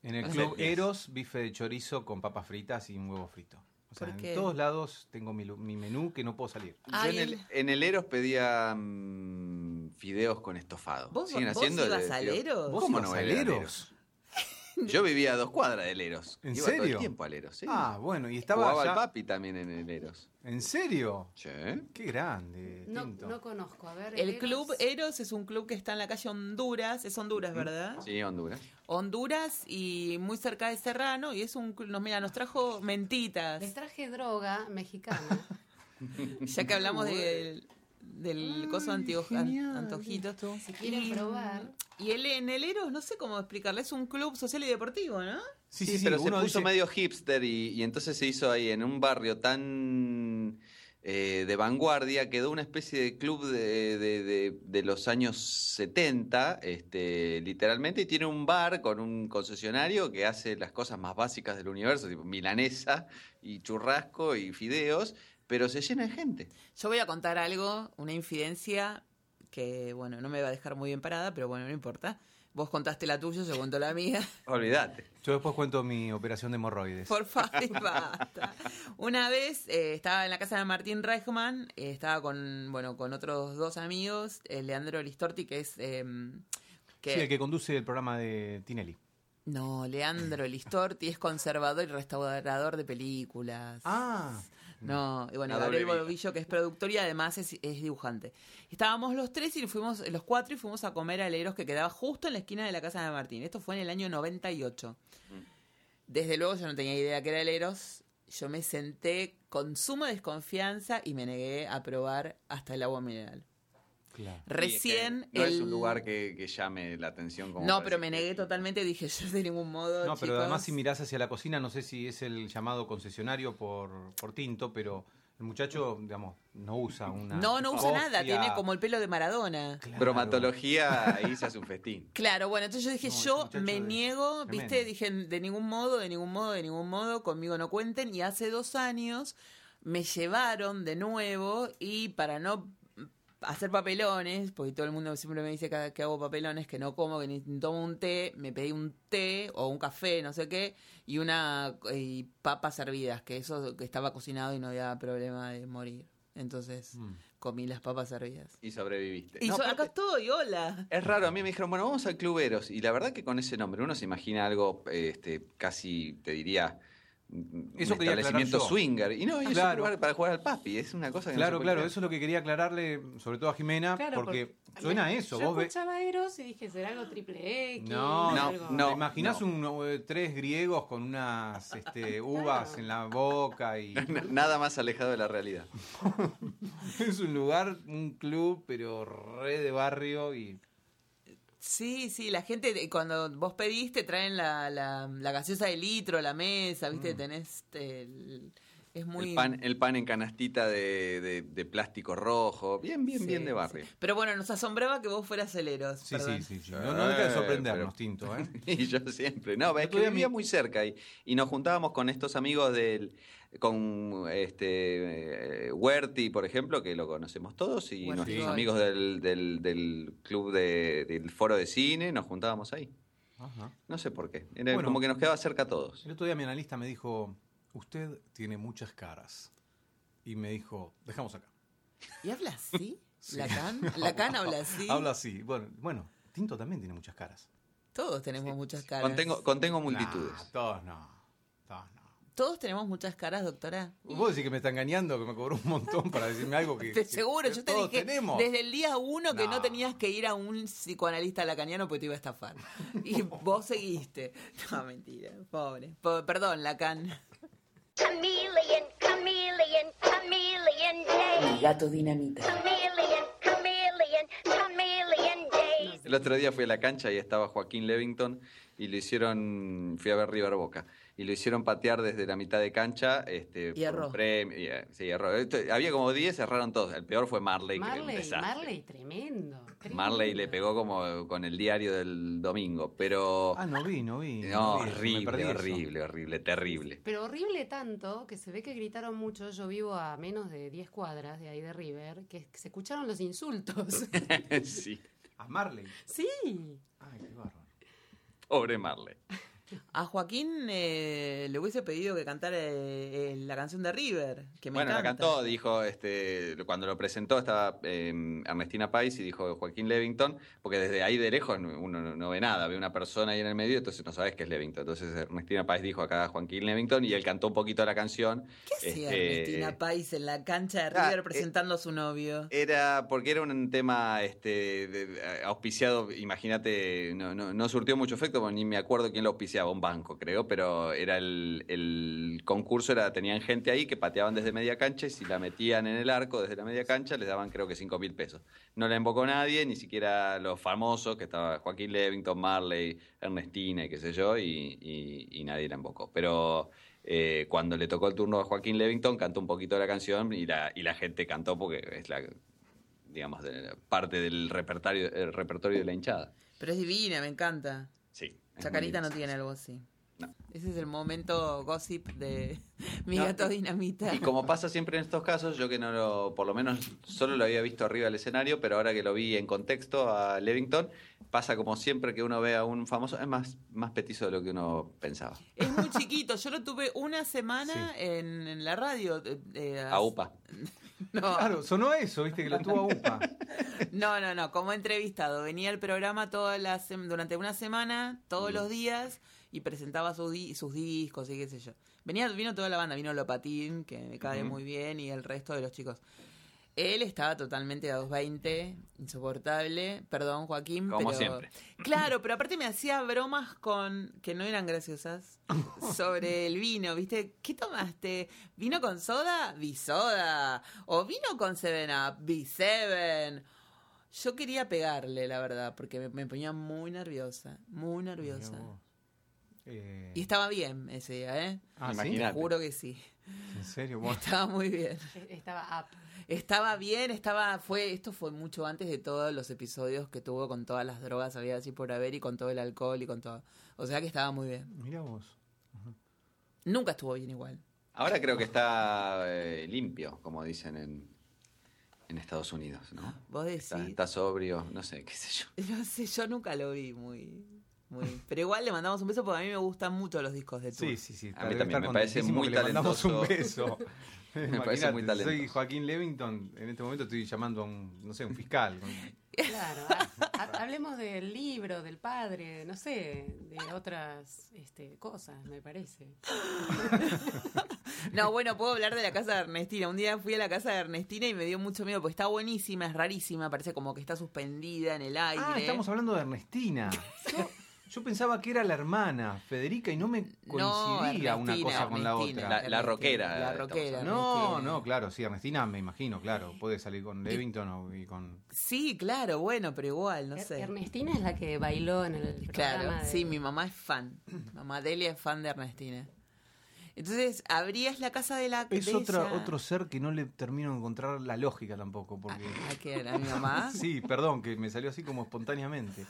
En el Las club. Eros, bife de chorizo con papas fritas y un huevo frito. O sea, ¿Por en todos lados tengo mi, lu- mi menú que no puedo salir. Yo Ay, en el, el- en el Eros pedía mm, fideos con estofado. ¿Vos- ¿Siguen vos haciendo ibas de- al Eros? ¿Vos ¿Cómo ibas no al Eros? Yo vivía a dos cuadras del Eros. ¿En Iba todo serio? el tiempo al Eros, sí. Ah, bueno, y estaba Jugaba allá- al papi también en el Eros. ¿En serio? Sí. Qué grande, No, no conozco. A ver. El Eros. club Eros es un club que está en la calle Honduras. Es Honduras, ¿verdad? Sí, Honduras. Honduras y muy cerca de Serrano. Y es un club. Nos, mira, nos trajo mentitas. Les traje droga mexicana. Ya que hablamos del, del coso antio- an- genial antojitos. Si quieren Y- probar. Y el, en el Eros, no sé cómo explicarle, es un club social y deportivo, ¿no? Sí, Sí, sí, sí, pero se puso dice- medio hipster y, y entonces se hizo ahí en un barrio tan eh, de vanguardia, quedó una especie de club de, de- de- de los años 70, este, literalmente, y tiene un bar con un concesionario que hace las cosas más básicas del universo, tipo milanesa y churrasco y fideos, pero se llena de gente. Yo voy a contar algo, una infidencia que bueno, no me va a dejar muy bien parada, pero bueno, no importa. Vos contaste la tuya, yo cuento la mía. Olvídate. Yo después cuento mi operación de hemorroides. Por favor, basta. Una vez eh, estaba en la casa de Martín Reichman, eh, estaba con, bueno, con otros dos amigos, eh, Leandro Listorti, que es... eh, que, Sí, el que conduce el programa de Tinelli. No, Leandro Listorti es conservador y restaurador de películas. Ah, No, y bueno, La Gabriel. Bodovillo, que es productor y además es, es dibujante. Estábamos los tres y fuimos, los cuatro, y fuimos a comer a Leros que quedaba justo en la esquina de la casa de Martín. Esto fue en el año 98. Desde luego yo no tenía idea que era Leros. Yo me senté con suma desconfianza y me negué a probar hasta el agua mineral. Claro. Recién es que no es un lugar que, que llame la atención como No, pero me negué que- totalmente. Dije, yo de ningún modo. No, pero chicos. además si mirás hacia la cocina, no sé si es el llamado concesionario por, por tinto, pero el muchacho, digamos, no usa una... No, no usa nada. Tiene como el pelo de Maradona. Claro. Bromatología, ahí se hace un festín. Claro, bueno, entonces yo dije, No, yo me niego, tremendo. viste, dije, de ningún modo, de ningún modo, de ningún modo, conmigo no cuenten. Y hace dos años me llevaron de nuevo y para no hacer papelones, porque todo el mundo siempre me dice que, que hago papelones, que no como, que ni tomo un té, me pedí un té o un café, no sé qué, y una y papas servidas, que eso que estaba cocinado y no había problema de morir. Entonces Mm. comí las papas servidas. Y sobreviviste. Y No, so- acá estoy, hola. es raro, a mí me dijeron, bueno, vamos al Cluberos. Y la verdad que con ese nombre uno se imagina algo este, casi, te diría, Eso quería establecimiento swinger. Y no, y es un Claro. lugar para jugar al papi, es una cosa que no Claro, puede claro, creer. eso es lo que quería aclararle, sobre todo a Jimena, Claro, porque, porque suena a eso. Yo Vos ves. escuchaba Eros y dije, ¿será algo triple X? No, No, algo- no. ¿Te imaginas un, eh, tres griegos con unas este, uvas Claro. en la boca y Nada más alejado de la realidad. es un lugar, un club, pero re de barrio y Sí, sí, la gente, de- cuando vos pedís, te traen la, la, la gaseosa de litro a la mesa, ¿viste? Tenés. este, el- es muy. El, pan, el pan en canastita de, de- de plástico rojo. Bien, bien, Sí, bien de sí. barrio. Pero bueno, nos asombraba que vos fueras celeros. sí, perdón. sí, sí, sí. No, no deja de Eh, sorprendernos, pero- Tinto, ¿eh? Y yo siempre. No, es que vivía muy cerca y, y nos juntábamos con estos amigos del. Con este eh, Huerti, por ejemplo, que lo conocemos todos, y Huerti nuestros Boy. amigos del, del, del club de- del foro de cine, nos juntábamos ahí. Ajá. No sé por qué. Era Bueno. como que nos quedaba cerca a todos. El otro día mi analista me dijo, usted tiene muchas caras. Y me dijo, dejamos acá. ¿Y habla así? Sí. ¿Lacan? ¿Lacan habla así? Habla así. Bueno, bueno, Tinto también tiene muchas caras. Todos tenemos muchas caras. Contengo, contengo multitudes. Nah, todos no. Todos tenemos muchas caras, doctora. Vos decís que me está engañando, que me cobró un montón para decirme algo que, Te que- seguro, que yo te todos dije tenemos. desde el día uno que no. No. tenías que ir a un psicoanalista lacaniano porque te iba a estafar. Y vos seguiste. No, mentira, pobre. Po- perdón, Lacan. Chameleon, chameleon, chameleon day. Gato dinamita. Chameleon, chameleon, chameleon day. El otro día fui a la cancha y estaba Joaquín Levington y lo hicieron, fui a ver River Boca, y lo hicieron patear desde la mitad de cancha. Este, Y erró. premio, eh, sí, erró. Esto- había como 10, erraron todos. El peor fue Marley, Marley. Marley, tremendo. tremendo. Marley le pegó como con el diario del domingo, pero... Ah, no vi, no vi. no, vi me horrible, horrible, horrible, terrible. Pero horrible tanto que se ve que gritaron mucho. Yo vivo a menos de 10 cuadras de ahí de River, que se escucharon los insultos. sí, A Marley. sí. Ay, qué bárbaro. pobre Marley. A Joaquín eh, le hubiese pedido que cantara eh, eh, la canción de River, que me Bueno, la cantó, dijo, este, cuando lo presentó estaba eh, Ernestina Pais y dijo Joaquín Levington, porque desde ahí de lejos no- uno no, no ve nada, ve una persona ahí en el medio, entonces no sabes que es Levington. Entonces Ernestina Pais dijo acá Joaquín Levington y él cantó un poquito la canción. ¿Qué hacía Este, Ernestina Pais en la cancha de ah, River eh, presentando a su novio? Era porque era un tema este, de- auspiciado, imagínate, no, no, no surtió mucho efecto, porque ni me acuerdo quién lo auspiciaba, un banco creo, pero era el, el concurso, era tenían gente ahí que pateaban desde media cancha y si la metían en el arco desde la media cancha les daban creo que 5 mil pesos. No la invocó nadie, ni siquiera los famosos, que estaba Joaquín Levington, Marley, Ernestina y qué sé yo, y, y- y nadie la invocó. Pero eh, cuando le tocó el turno a Joaquín Levington, cantó un poquito de la canción y la, y la gente cantó porque es la digamos, de- parte del repertorio, el repertorio de la hinchada. Pero es divina, me encanta. Sí. Chacarita no tiene algo así. Ese es el momento gossip de mi No, gato dinamita. Y como pasa siempre en estos casos, yo que no lo, por lo menos solo lo había visto arriba del escenario, pero ahora que lo vi en contexto a Levington, pasa como siempre que uno ve a un famoso, es más, más petizo de lo que uno pensaba. Es muy chiquito. Yo lo tuve una semana en, en la radio. eh, eh, A UPA. No, Claro, sonó eso, viste, que lo tuvo a UPA. no, no, no. Como entrevistado. Venía al programa todas las durante una semana, todos los días, y presentaba sus, di- sus discos y qué sé yo. Venía, vino toda la banda, vino Lopatín, que me cae muy bien, y el resto de los chicos. Él estaba totalmente a 220, insoportable. Perdón, Joaquín. Como pero- siempre. Claro, pero aparte me hacía bromas con que no eran graciosas sobre el vino, ¿viste? ¿Qué tomaste? ¿Vino con soda? Bisoda. ¿O vino con Seven Up? B7. Yo quería pegarle, la verdad, porque me, me ponía muy nerviosa, muy nerviosa. Eh, Y estaba bien ese día, ¿eh? ah, ¿sí? Imagínate. Te juro que sí. ¿En serio? Bueno, Estaba muy bien. Estaba up. Estaba bien, estaba, fue, esto fue mucho antes de todos los episodios que tuvo con todas las drogas, había así por haber, y con todo el alcohol y con todo. O sea que estaba muy bien. mira vos. Nunca estuvo bien igual. Ahora creo que está eh, limpio, como dicen en, en Estados Unidos, ¿no? Vos decís. Está, está sobrio, no sé, qué sé yo. No sé, yo nunca lo vi muy, muy. Pero igual le mandamos un beso porque a mí me gustan mucho los discos de Tour. Sí, sí, sí. A mí también, me parece muy que le mandamos un talentoso. beso. Me parece muy Imagínate, Soy talentoso. Joaquín Levington, en este momento estoy llamando a un, no sé, un fiscal. Claro, ha- ha- hablemos del libro, del padre, no sé, de otras este, cosas, me parece. No, bueno, puedo hablar de la casa de Ernestina. Un día fui a la casa de Ernestina y me dio mucho miedo porque está buenísima, es rarísima, parece como que está suspendida en el aire. Ah, estamos hablando de Ernestina. Yo, yo pensaba que era la hermana, Federica, y no me coincidía una cosa con la otra. La- la rockera, La. No, no, claro, sí, Ernestina me imagino, claro. Puede salir con Levington o, y con... Sí, claro, bueno, pero igual, no Er- sé. Ernestina es la que bailó en el Claro, programa de- sí, mi mamá es fan. Mamá Delia es fan de Ernestina. Entonces, abrías la casa de la Es de otra, ella. otro ser que no le termino de encontrar la lógica tampoco, porque... ¿A quién? ¿A mi mamá? Sí, perdón, que me salió así como espontáneamente.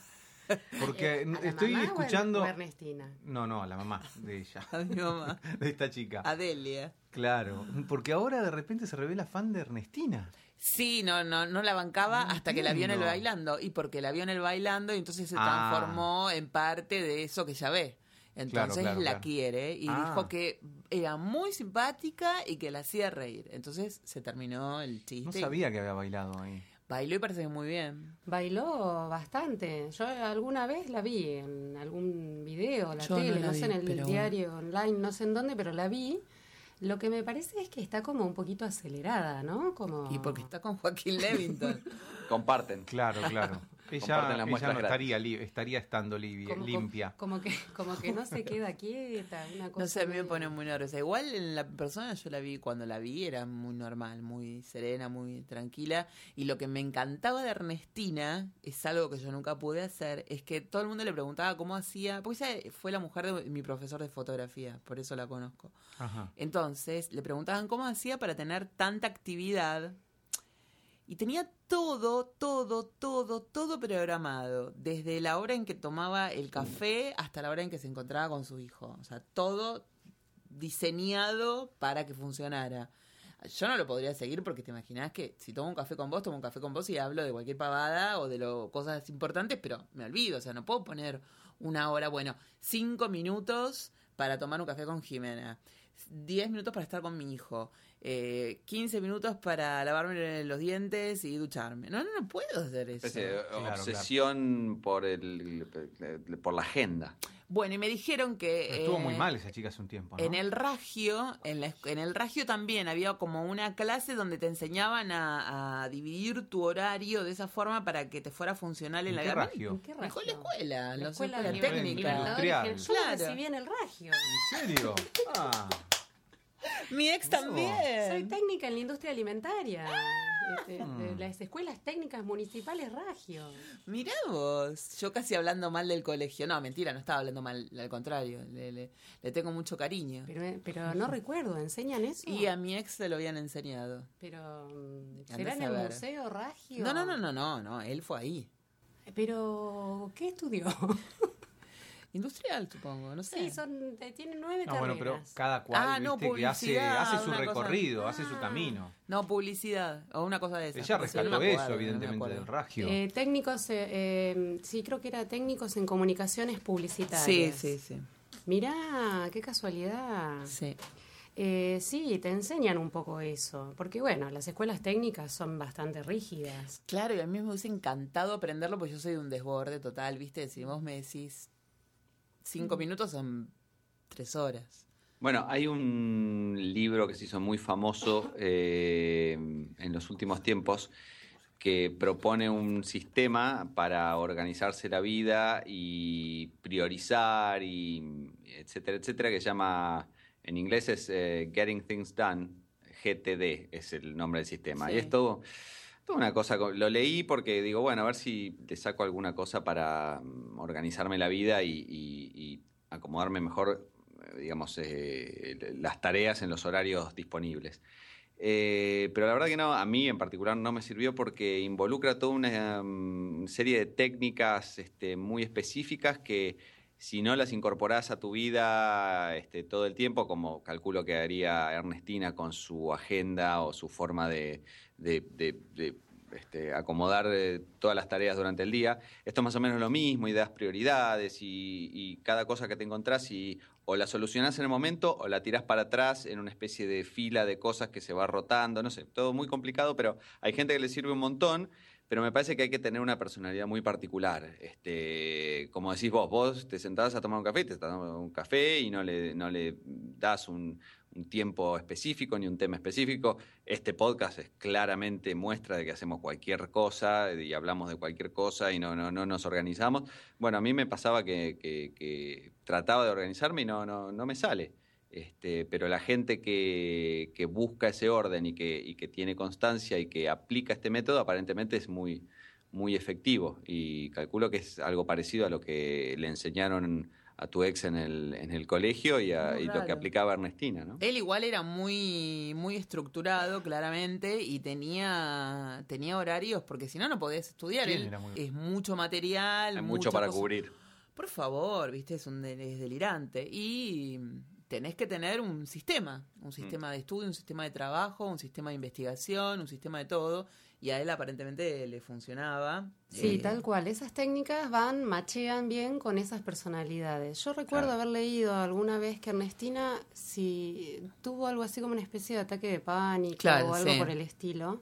Porque ¿A la estoy mamá escuchando... o Ernestina? No, no, a la mamá de ella, A mi mamá. de esta chica. A Delia. Claro, porque ahora de repente se revela fan de Ernestina. Sí, no, no, no la bancaba No hasta que la vio en el bailando. Y porque la vio en el bailando, y entonces se Ah. transformó en parte de eso que ya ve. Entonces claro, la claro. quiere y Ah. dijo que era muy simpática y que la hacía reír. Entonces se terminó el chiste. No sabía que había bailado ahí. Bailó y parece que muy bien. Bailó bastante. Yo alguna vez la vi en algún video, la Yo no tele, la no, sé, vi, en el pero- diario online, no sé en dónde, pero la vi. Lo que me parece es que está como un poquito acelerada, ¿no? Como... Y porque está con Joaquín Levington. Comparten. Claro, claro. Ella, Comparten las ella muestras no estaría, li- estaría estando libia- como, limpia. Como que, como que no se queda quieta, una cosa No sé, a mí me pone muy nerviosa. Igual en la persona yo la vi, cuando la vi era muy normal, muy serena, muy tranquila. Y lo que me encantaba de Ernestina, es algo que yo nunca pude hacer, es que todo el mundo le preguntaba cómo hacía, porque ella fue la mujer de mi profesor de fotografía, por eso la conozco. Ajá. Entonces le preguntaban cómo hacía para tener tanta actividad. Y tenía todo, todo, todo, todo programado. Desde la hora en que tomaba el café hasta la hora en que se encontraba con su hijo. O sea, todo diseñado para que funcionara. Yo no lo podría seguir porque te imaginas que si tomo un café con vos, tomo un café con vos y hablo de cualquier pavada o de lo, cosas importantes, pero me olvido. O sea, no puedo poner una hora, bueno, cinco minutos para tomar un café con Jimena. 10 minutos para estar con mi hijo, eh, 15 minutos para lavarme los dientes y ducharme. No, no, no puedo hacer eso. Claro, obsesión por el por la agenda. Bueno, y me dijeron que... Estuvo muy eh, mal esa chica hace un tiempo, ¿no? En el Ragio, en, la en el Ragio también había como una clase donde te enseñaban a, a dividir tu horario de esa forma para que te fuera funcional en, ¿En la qué vida. ragio? ¿En qué Mejor la ragio? escuela, La la escuela escuela de técnica. Industrial. Yo Claro. recibí en el Ragio. ¿En serio? Ah, Mi ex también. Soy técnica en la industria alimentaria. Este, Hmm. de las escuelas técnicas municipales Ragio. Mirá vos, yo casi hablando mal del colegio. No, mentira, no estaba hablando mal, al contrario, le, le- le tengo mucho cariño. Pero, pero no recuerdo, ¿enseñan eso? Y a mi ex se lo habían enseñado. Pero, ¿será en el. Museo Ragio? No, no, no, no, no, no, él fue ahí. Pero, ¿qué estudió? Industrial, supongo, no sé. Sí, son, tienen nueve No, bueno, carreras. pero cada cual Ah, no, que hace, hace su cosa- recorrido, hace su Ah. camino. No, publicidad, o una cosa de esas. Ella sí, no rescató eso, evidentemente, del ragio. Eh, técnicos, eh, eh, sí, creo que era técnicos en comunicaciones Sí, publicitarias. sí, sí. Mirá, qué casualidad. sí. Eh, sí, te enseñan un poco eso, porque bueno, las escuelas técnicas son bastante rígidas. Claro, y a mí me hubiese encantado aprenderlo, porque yo soy de un desborde total, ¿viste? Si vos me decís cinco minutos son tres horas. Bueno, hay un libro que se hizo muy famoso eh, en los últimos tiempos que propone un sistema para organizarse la vida y priorizar y etcétera, etcétera, que se llama, en inglés es eh, Getting Things Done, GTD es el nombre del sistema. Sí. Y es todo, una cosa, co- lo leí porque digo, bueno, a ver si le saco alguna cosa para mm, organizarme la vida y acomodarme mejor, eh, digamos, eh, las tareas en los horarios disponibles. Eh, pero la verdad que no, a mí en particular no me sirvió porque involucra toda una mm, serie de técnicas este, muy específicas que si no las incorporás a tu vida este, todo el tiempo, como calculo que haría Ernestina con su agenda o su forma de, este, acomodar eh, todas las tareas durante el día, esto es más o menos lo mismo y das prioridades y, y cada cosa que te encontrás y o la solucionás en el momento o la tirás para atrás en una especie de fila de cosas que se va rotando, no sé, todo muy complicado, pero hay gente que le sirve un montón, pero me parece que hay que tener una personalidad muy particular. Este, como decís vos, vos te sentás a tomar un café, te estás tomando un café y no le, no le das un, tiempo específico ni un tema específico. Este podcast es claramente muestra de que hacemos cualquier cosa y hablamos de cualquier cosa y no, no, no nos organizamos. Bueno, a mí me pasaba que, que- que trataba de organizarme y no, no, no me sale. Este, pero la gente que, que busca ese orden y que, y que tiene constancia y que aplica este método aparentemente es muy, muy efectivo y calculo que es algo parecido a lo que le enseñaron a tu ex en el, en el colegio y, a- y lo que aplicaba Ernestina, ¿no? Él igual era muy, muy estructurado, claramente, y tenía, tenía horarios, porque si no, no podés estudiar. ¿Quién Él era muy- es mucho material. Hay mucho para cosa- cubrir. Por favor, viste, es, un es delirante. Y tenés que tener un sistema, un sistema de estudio, un sistema de trabajo, un sistema de investigación, un sistema de todo. Y a él aparentemente le funcionaba. Sí, Eh, tal cual. Esas técnicas van, machean bien con esas personalidades. Yo recuerdo Claro. haber leído alguna vez que Ernestina si tuvo algo así como una especie de ataque de pánico Claro, o algo sí. por el estilo,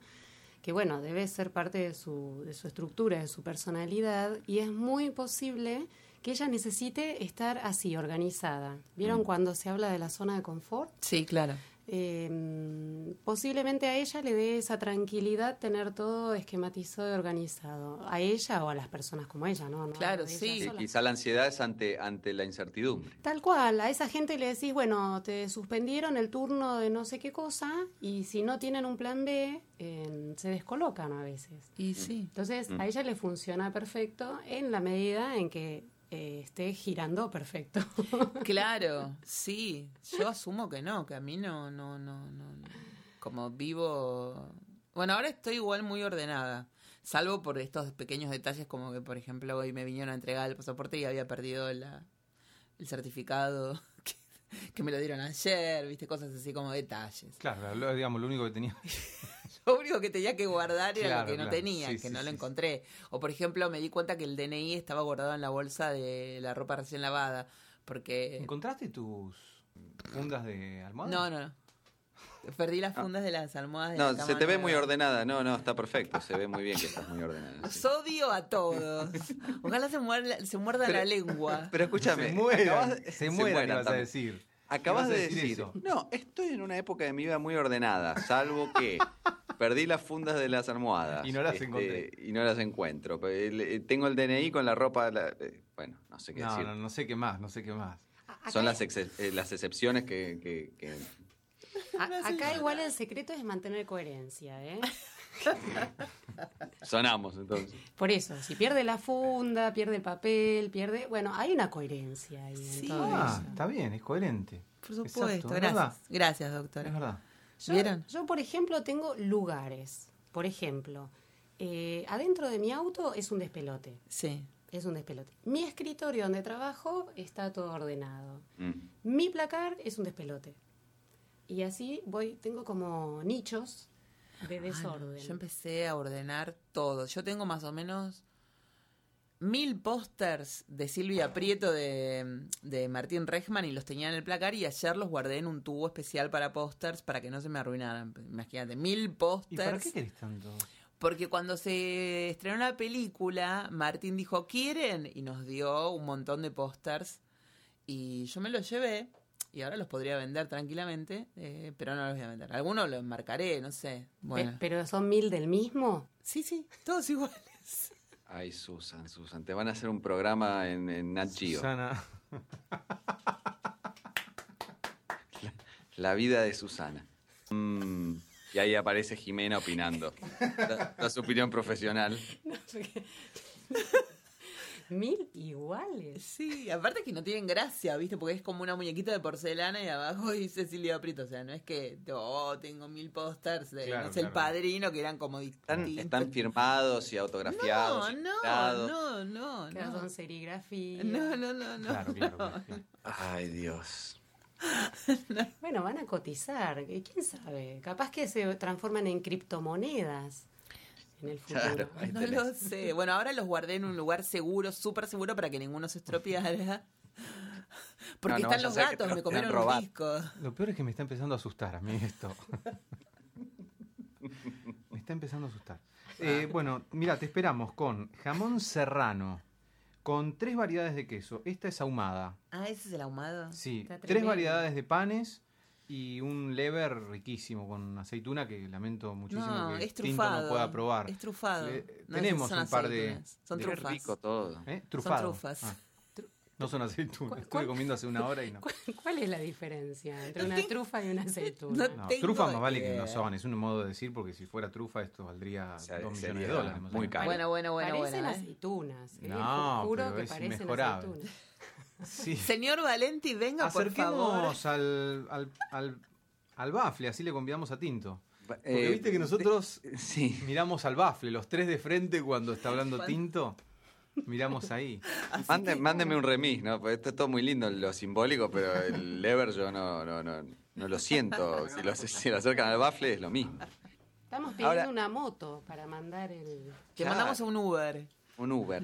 que bueno, debe ser parte de su, de su estructura, de su personalidad, y es muy posible que ella necesite estar así, organizada. ¿Vieron Mm. cuando se habla de la zona de confort? Sí, claro. Eh, posiblemente a ella le dé esa tranquilidad tener todo esquematizado y organizado. A ella o a las personas como ella, ¿no? No, Claro, sí. Sí, sola. quizá la ansiedad es ante, ante la incertidumbre. Tal cual, a esa gente le decís, bueno, te suspendieron el turno de no sé qué cosa y si no tienen un plan B, eh, se descolocan a veces. Y sí. Entonces, Mm. a ella le funciona perfecto en la medida en que eh, esté girando perfecto. Claro, sí. Yo asumo que no, que a mí no, no, no, no. no. Como vivo. Bueno, ahora estoy igual muy ordenada. Salvo por estos pequeños detalles, como que, por ejemplo, hoy me vinieron a entregar el pasaporte y había perdido la, el certificado que, que me lo dieron ayer, viste, cosas así como detalles. Claro, lo, digamos, lo único que tenía. Lo único que tenía que guardar era Claro, lo que no claro. tenía, Sí, que sí, no sí, lo encontré. O por ejemplo, me di cuenta que el DNI estaba guardado en la bolsa de la ropa recién lavada. Porque. ¿Encontraste tus fundas de almohada? No, no, no. Perdí las fundas de las almohadas de No, la cama se te ve nueva. muy ordenada. No, no, está perfecto. Se ve muy bien que estás muy ordenada. Sí. odio a todos. Ojalá se, muerda- se muerda Pero- la lengua. Pero escúchame. Se mueran, acabas de- se mueran, ibas a también. decir. Acabas de decir decir, eso. no, estoy en una época de mi vida muy ordenada, salvo que perdí las fundas de las almohadas. Y no las este, encontré. Y no las encuentro. Eh, Tengo el DNI con la ropa, la- eh, bueno, no sé qué No, decir. no, no sé qué más, no sé qué más. Acá- Son las, eh, las excepciones que, que- que- a- acá igual el secreto es mantener coherencia, ¿eh? sonamos entonces. Por eso, si pierde la funda, pierde el papel, pierde... Bueno, hay una coherencia ahí en Sí. todo Ah, eso. está bien, es coherente. Por supuesto, Exacto, es gracias. Gracias, Es doctora. verdad. Yo, ¿Vieron? yo, por ejemplo, tengo lugares. Por ejemplo, eh, adentro de mi auto es un despelote. Sí. Es un despelote. Mi escritorio donde trabajo está todo ordenado. Mm. Mi placar es un despelote. Y así voy, tengo como nichos de Ah, no, desorden. Yo empecé a ordenar todo. Yo tengo más o menos mil pósters de Silvia Prieto de, de Martín Rechman y los tenía en el placar y ayer los guardé en un tubo especial para pósters para que no se me arruinaran. Imagínate, mil ¿Y pósters. para qué querés tanto? Porque cuando se estrenó la película, Martín dijo, ¿quieren? Y nos dio un montón de pósters. Y yo me los llevé. Y ahora los podría vender tranquilamente, eh, pero no los voy a vender. Algunos los enmarcaré, no sé. Bueno. Pero son mil del mismo. Sí, sí, todos iguales. Ay, Susan, Susan, te van a hacer un programa en, en Nat Geo. Susana. La vida de Susana. Mm, y ahí aparece Jimena opinando. Da, da su opinión profesional. Mil iguales. Sí, aparte que no tienen gracia, ¿viste? Porque es como una muñequita de porcelana y abajo dice Silvia Prieto. O sea, no es que, oh, tengo mil pósters de, Claro, no sé, el padrino que eran como Están, están firmados y autografiados. No, y no, no, no, Claro, no. son serigrafía. No, no, no, no. Claro, claro. Ay, Dios. Bueno, van a cotizar. ¿Quién sabe? Capaz que se transforman en criptomonedas en el futuro. Claro. No lo sé. Bueno, ahora los guardé en un lugar seguro, súper seguro, para que ninguno se estropeara. Porque No, no están los gatos, me comieron un disco. Lo peor es que me está empezando a asustar a mí esto. me está empezando a asustar. Eh, bueno, mira, te esperamos con jamón serrano, con tres variedades de queso. Esta es ahumada. Ah, ese es el ahumado. Sí, tres variedades de panes y un lever riquísimo con aceituna que lamento muchísimo No, que es Tinto trufado. no pueda probar. Es trufado. Le- No, tenemos son un par de-. Son de- trufas. rico todo. ¿Eh? Trufado. trufas. Ah. No son aceitunas. ¿Cuál- Estuve comiendo hace una hora y no. ¿Cuál, cuál es la diferencia entre una trufa y una aceituna? No No, trufa más vale que no son, es un modo de decir porque si fuera trufa esto valdría O sea, 2 millones de dólares. muy caro. Bueno, bueno, bueno, parecen bueno. ¿eh? aceitunas. ¿eh? No, Juro pero que es parecen inmejorable. aceitunas. Sí. Señor Valenti, venga, por favor. Acerquemos al, al, al, al bafle, así le convidamos a Tinto. Porque Eh, viste que nosotros de- sí. miramos al bafle, los tres de frente cuando está hablando Tinto, miramos ahí. Mande- mándeme un remis, ¿no? Porque esto es todo muy lindo, lo simbólico, pero el lever yo no, no, no, no lo siento. Si lo, si lo acercan al bafle es lo mismo. Estamos pidiendo Ahora- una moto para mandar el... Te Claro. mandamos un Uber. Un Uber.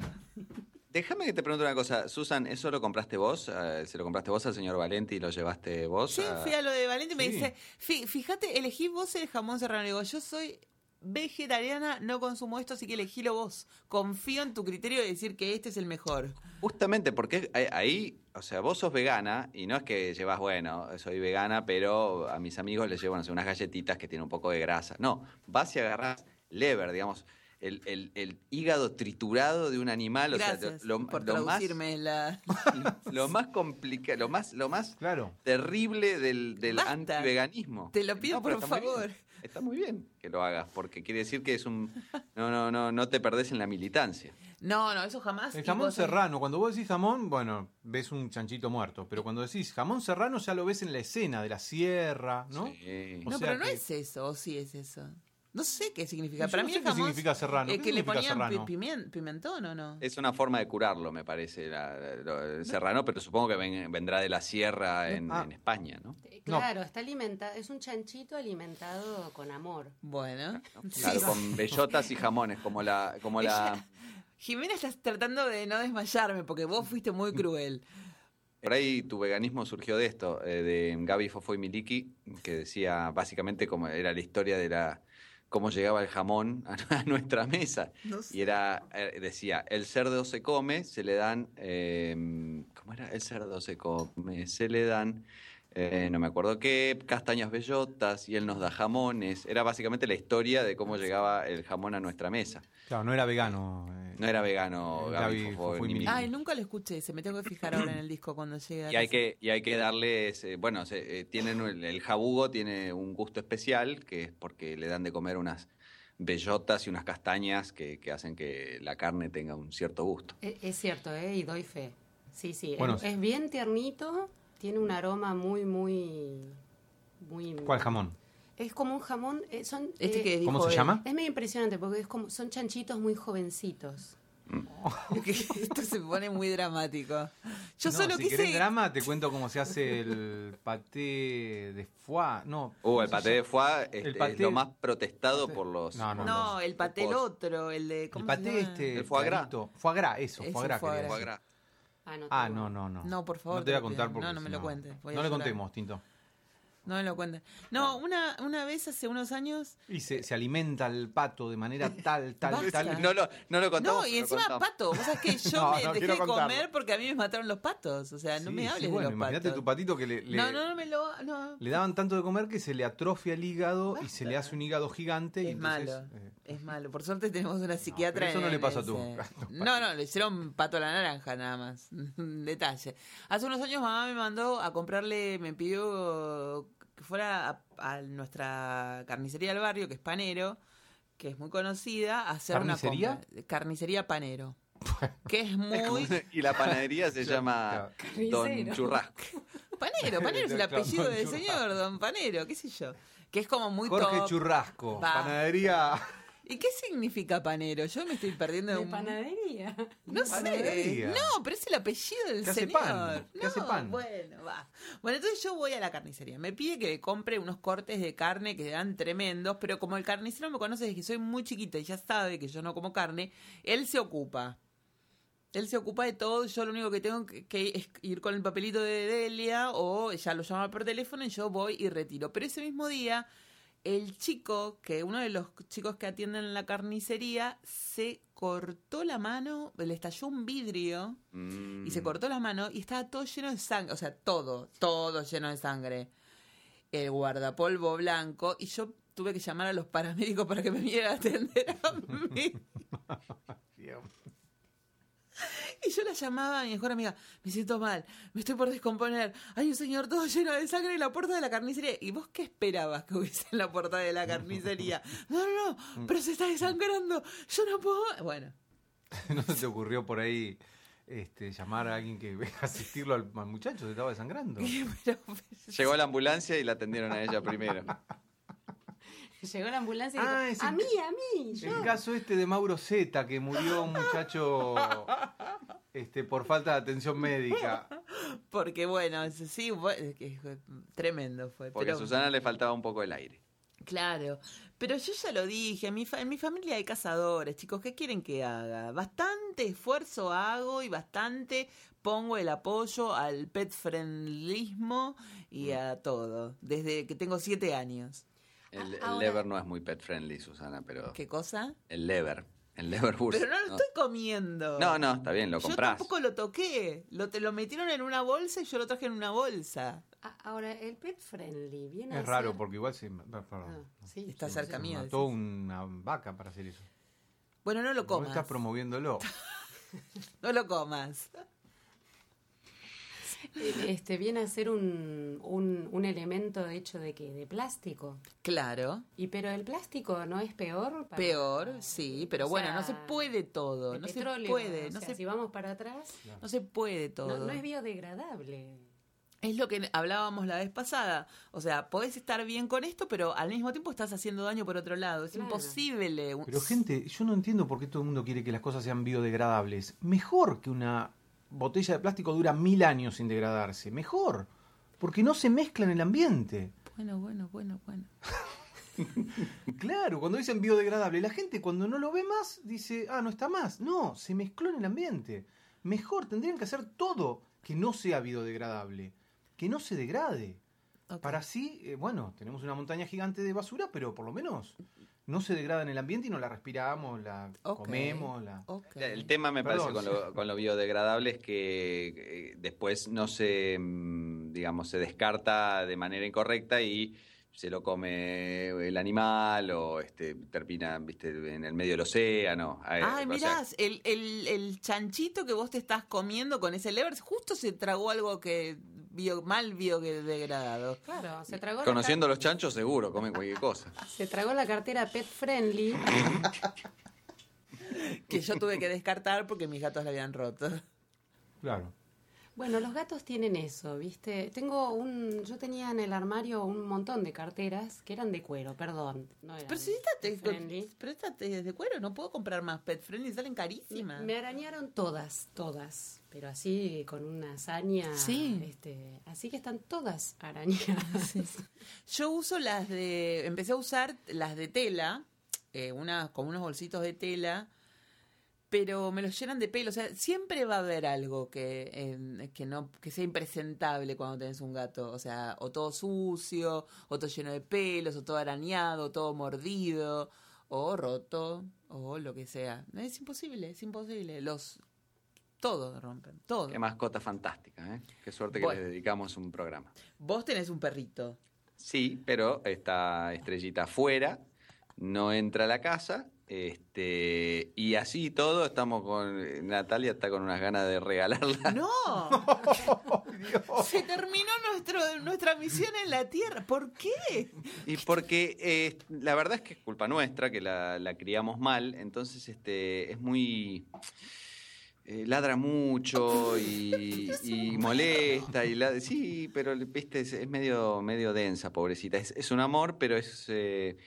Déjame que te pregunte una cosa. Susan, ¿eso lo compraste vos? Eh, ¿Se lo compraste vos al señor Valenti y lo llevaste vos? Sí, a- fui a lo de Valenti y me Sí. dice, "Fí- fíjate, elegí vos el jamón serrano. Le digo, yo soy vegetariana, no consumo esto, así que elegílo vos. Confío en tu criterio de decir que este es el mejor. Justamente porque ahí- ahí, o sea, vos sos vegana y no es que llevas, bueno, soy vegana, pero a mis amigos les llevo, no sé, unas galletitas que tienen un poco de grasa. No, vas y agarrás lever, digamos, el, el- el hígado triturado de un animal. Gracias o sea, lo, por lo más, la... lo más complicado, lo más, lo más Claro. terrible del, del antiveganismo. Te lo pido, por muy favor. Está muy bien que lo hagas, porque quiere decir que es un... No, no, no, no te perdés en la militancia. No, no, eso jamás. El jamón serrano, cuando vos decís jamón, bueno, ves un chanchito muerto, pero cuando decís jamón serrano ya lo ves en la escena de la sierra, ¿no? Sí. O No, sea pero no que- es eso, o sí es eso. No sé qué significa. Yo Para no mí sé el qué jamón significa serrano. eh, ¿Qué que le significa ponían serrano? pimien- pimentón o no. Es una forma de curarlo, me parece, la- lo- el serrano, pero supongo que ven- vendrá de la sierra en, Ah. en España, ¿no? Eh, No. Claro, está alimentado, es un chanchito alimentado con amor. Bueno. Claro, sí. con bellotas y jamones, como la, como la, Jimena, estás tratando de no desmayarme porque vos fuiste muy cruel. Por ahí tu veganismo surgió de esto, eh, de Gaby Fofo y Miliki, que decía básicamente cómo era la historia de la cómo llegaba el jamón a, a nuestra mesa. No sé. Y era, eh, decía, el cerdo se come, se le dan, eh, ¿cómo era? El cerdo se come, se le dan, eh, no me acuerdo qué, castañas bellotas, y él nos da jamones. Era básicamente la historia de cómo llegaba el jamón a nuestra mesa. Claro, no era vegano. eh. No era vegano Eh, Gaby Gaby Fofo Fofo y ni Miliki. Ay, nunca lo escuché. Se me tengo que fijar ahora en el disco cuando llegue. a Y hay que, y hay que darles, eh, bueno, se- eh, tienen el, el jabugo tiene un gusto especial, que es porque le dan de comer unas bellotas y unas castañas que, que hacen que la carne tenga un cierto gusto. E- Es, cierto, ¿eh? Y doy fe. Sí, sí. es- es, bien tiernito, tiene un aroma muy, muy... muy ¿Cuál jamón? Es como un jamón... eh, son, Este eh, que ¿Cómo se él. llama? Es medio impresionante porque es como, son chanchitos muy jovencitos. Esto se pone muy dramático. Yo No, solo si quise. querés drama, te cuento cómo se hace el paté de foie. No, Uh, el paté de foie El paté- es lo más protestado por los. No, no, No, el paté el otro, el de. El ¿cómo se paté llama? este. El foie gras. Foie gras, eso, Es foie el gras. foie gras. Ah, no, Ah, no, no, no. No, por favor, No te voy a contar porque No, no me lo cuentes, No le contemos, Tinto. No me lo cuenten. No, una, una vez hace unos años. Y se, se alimenta el pato de manera tal, tal, Basta. tal. No lo, no lo contamos. No, y encima contamos. pato. Vos sabés que yo No, me no dejé de comer porque a mí me mataron los patos. O sea, no Sí, me sí, hables bueno, de los imagínate patos. tu patito que le, le- No, no, no me lo. No. le daban tanto de comer que se le atrofia el hígado y Basta. se le hace un hígado gigante. y Es entonces, malo. eh, Es malo. Por suerte tenemos una psiquiatra. pero eso no le pasa a tu- No, no, le hicieron pato a la naranja nada más. Detalle. Hace unos años mamá me mandó a comprarle, me pidió que fuera a, a nuestra carnicería del barrio, que es Panero, que es muy conocida, a hacer ¿Carnicería? una compra. Carnicería Panero. Que es muy. y la panadería se llama Don. Churrasco. Panero, Panero es el apellido del señor, don Panero, qué sé yo. Que es como muy Jorge top. Churrasco, Va. panadería. ¿Y qué significa Panero? Yo me estoy perdiendo De un... panadería. No sé. Panadería. No, pero es el apellido del ¿Qué hace señor. pan? ¿Qué no, hace pan? Bueno, va. Bueno, entonces yo voy a la carnicería. Me pide que le compre unos cortes de carne que dan tremendos, pero como el carnicero me conoce desde que soy muy chiquita y ya sabe que yo no como carne, él se ocupa. Él se ocupa de todo, yo lo único que tengo que, que es ir con el papelito de Delia o ya lo llama por teléfono y yo voy y retiro. Pero ese mismo día, el chico, que uno de los chicos que atienden en la carnicería, se cortó la mano, le estalló un vidrio Mm. y se cortó la mano y estaba todo lleno de sangre, o sea, todo, todo lleno de sangre. El guardapolvo blanco y yo tuve que llamar a los paramédicos para que me vinieran a atender a mí. Y yo la llamaba a mi mejor amiga, me siento mal, me estoy por descomponer, hay un señor todo lleno de sangre en la puerta de la carnicería. ¿Y vos qué esperabas que hubiese en la puerta de la carnicería? No, no, no, pero se está desangrando, yo no puedo... Bueno, ¿No se te ocurrió por ahí este, llamar a alguien que venga a asistirlo al, al muchacho? Se estaba desangrando. pero... Llegó la ambulancia y la atendieron a ella primero. Llegó la ambulancia y Ah, dijo, ese- a mí, a mí, yo. El caso este de Mauro Zeta, que murió un muchacho este, por falta de atención médica. Porque bueno, sí, fue, tremendo fue. Porque pero, a Susana le faltaba un poco el aire. Claro, pero yo ya lo dije, en mi, fa- en mi familia hay cazadores, chicos, ¿qué quieren que haga? Bastante esfuerzo hago y bastante pongo el apoyo al pet friendlismo y a todo, desde que tengo siete años. El, el lever no es muy pet friendly, Susana, pero. ¿Qué cosa? El lever. El leverwurst. Pero no lo estoy comiendo. No, no, está bien, lo Yo comprás. tampoco lo toqué, lo, te lo metieron en una bolsa y yo lo traje en una bolsa. Ah, Ahora, el pet friendly viene a Es raro ser- porque igual se, perdón, Ah, sí, Está sí, cerca se mío. mató decís. una vaca para hacer eso. Bueno, no lo comas. estás promoviéndolo. No lo comas. Este viene a ser un, un, un elemento hecho de que de plástico. Claro. Y pero el plástico no es peor. para- Peor, sí, pero bueno, sea, no se puede todo. No se puede, o no sea, se, si vamos para atrás, no se puede todo. no, no es biodegradable. Es lo que hablábamos la vez pasada. O sea, podés estar bien con esto, pero al mismo tiempo estás haciendo daño por otro lado. Es Claro. imposible. Pero gente, yo no entiendo por qué todo el mundo quiere que las cosas sean biodegradables. Mejor que una botella de plástico dura mil años sin degradarse. Mejor. Porque no se mezcla en el ambiente. Bueno, bueno, bueno, bueno. Claro, cuando dicen biodegradable, la gente cuando no lo ve más dice, ah, no está más. No, se mezcló en el ambiente. Mejor, tendrían que hacer todo que no sea biodegradable. Que no se degrade. Para así, eh, bueno, tenemos una montaña gigante de basura, pero por lo menos no se degrada en el ambiente y no la respiramos, la comemos, la... El tema me Perdón, parece con lo, con lo biodegradable es que eh, después no se, mm, digamos, se descarta de manera incorrecta y se lo come el animal o este termina, viste, en el medio del océano. Eh, Ay, o mirá, sea, el, el, el chanchito que vos te estás comiendo con ese lever, justo se tragó algo que bio, mal biodegradado. Claro, se tragó, conociendo a los chanchos seguro, comen cualquier cosa. se tragó la cartera pet friendly. Que yo tuve que descartar porque mis gatos la habían roto. Claro. Bueno, los gatos tienen eso, ¿viste? Tengo un, yo tenía en el armario un montón de carteras que eran de cuero, perdón. No eran Pero si de cuero, no puedo comprar más pet friendly, salen carísimas. Me arañaron todas, todas, pero así con una hazaña. Sí. Este, así que están todas arañadas. Yo uso las de. Empecé a usar las de tela, eh, una, con unos bolsitos de tela, pero me los llenan de pelo. O sea, siempre va a haber algo que, eh, que, no, que sea impresentable cuando tenés un gato. O sea, o todo sucio, o todo lleno de pelos, o todo arañado, o todo mordido, o roto, o lo que sea. Es imposible, es imposible. Los. Todo rompen, todo. Qué mascota fantástica, ¿eh? Qué suerte que Bueno. les dedicamos un programa. Vos tenés un perrito. Sí, pero esta estrellita afuera, no entra a la casa, este, y así todo estamos con Natalia está con unas ganas de regalarla. ¡No! Se terminó nuestro, nuestra misión en la Tierra. ¿Por qué? Y porque eh, la verdad es que es culpa nuestra que la, la criamos mal, entonces este es muy eh, ladra mucho y, y molesta y la, sí, pero viste es, es medio medio densa, pobrecita. Es, es un amor, pero es eh,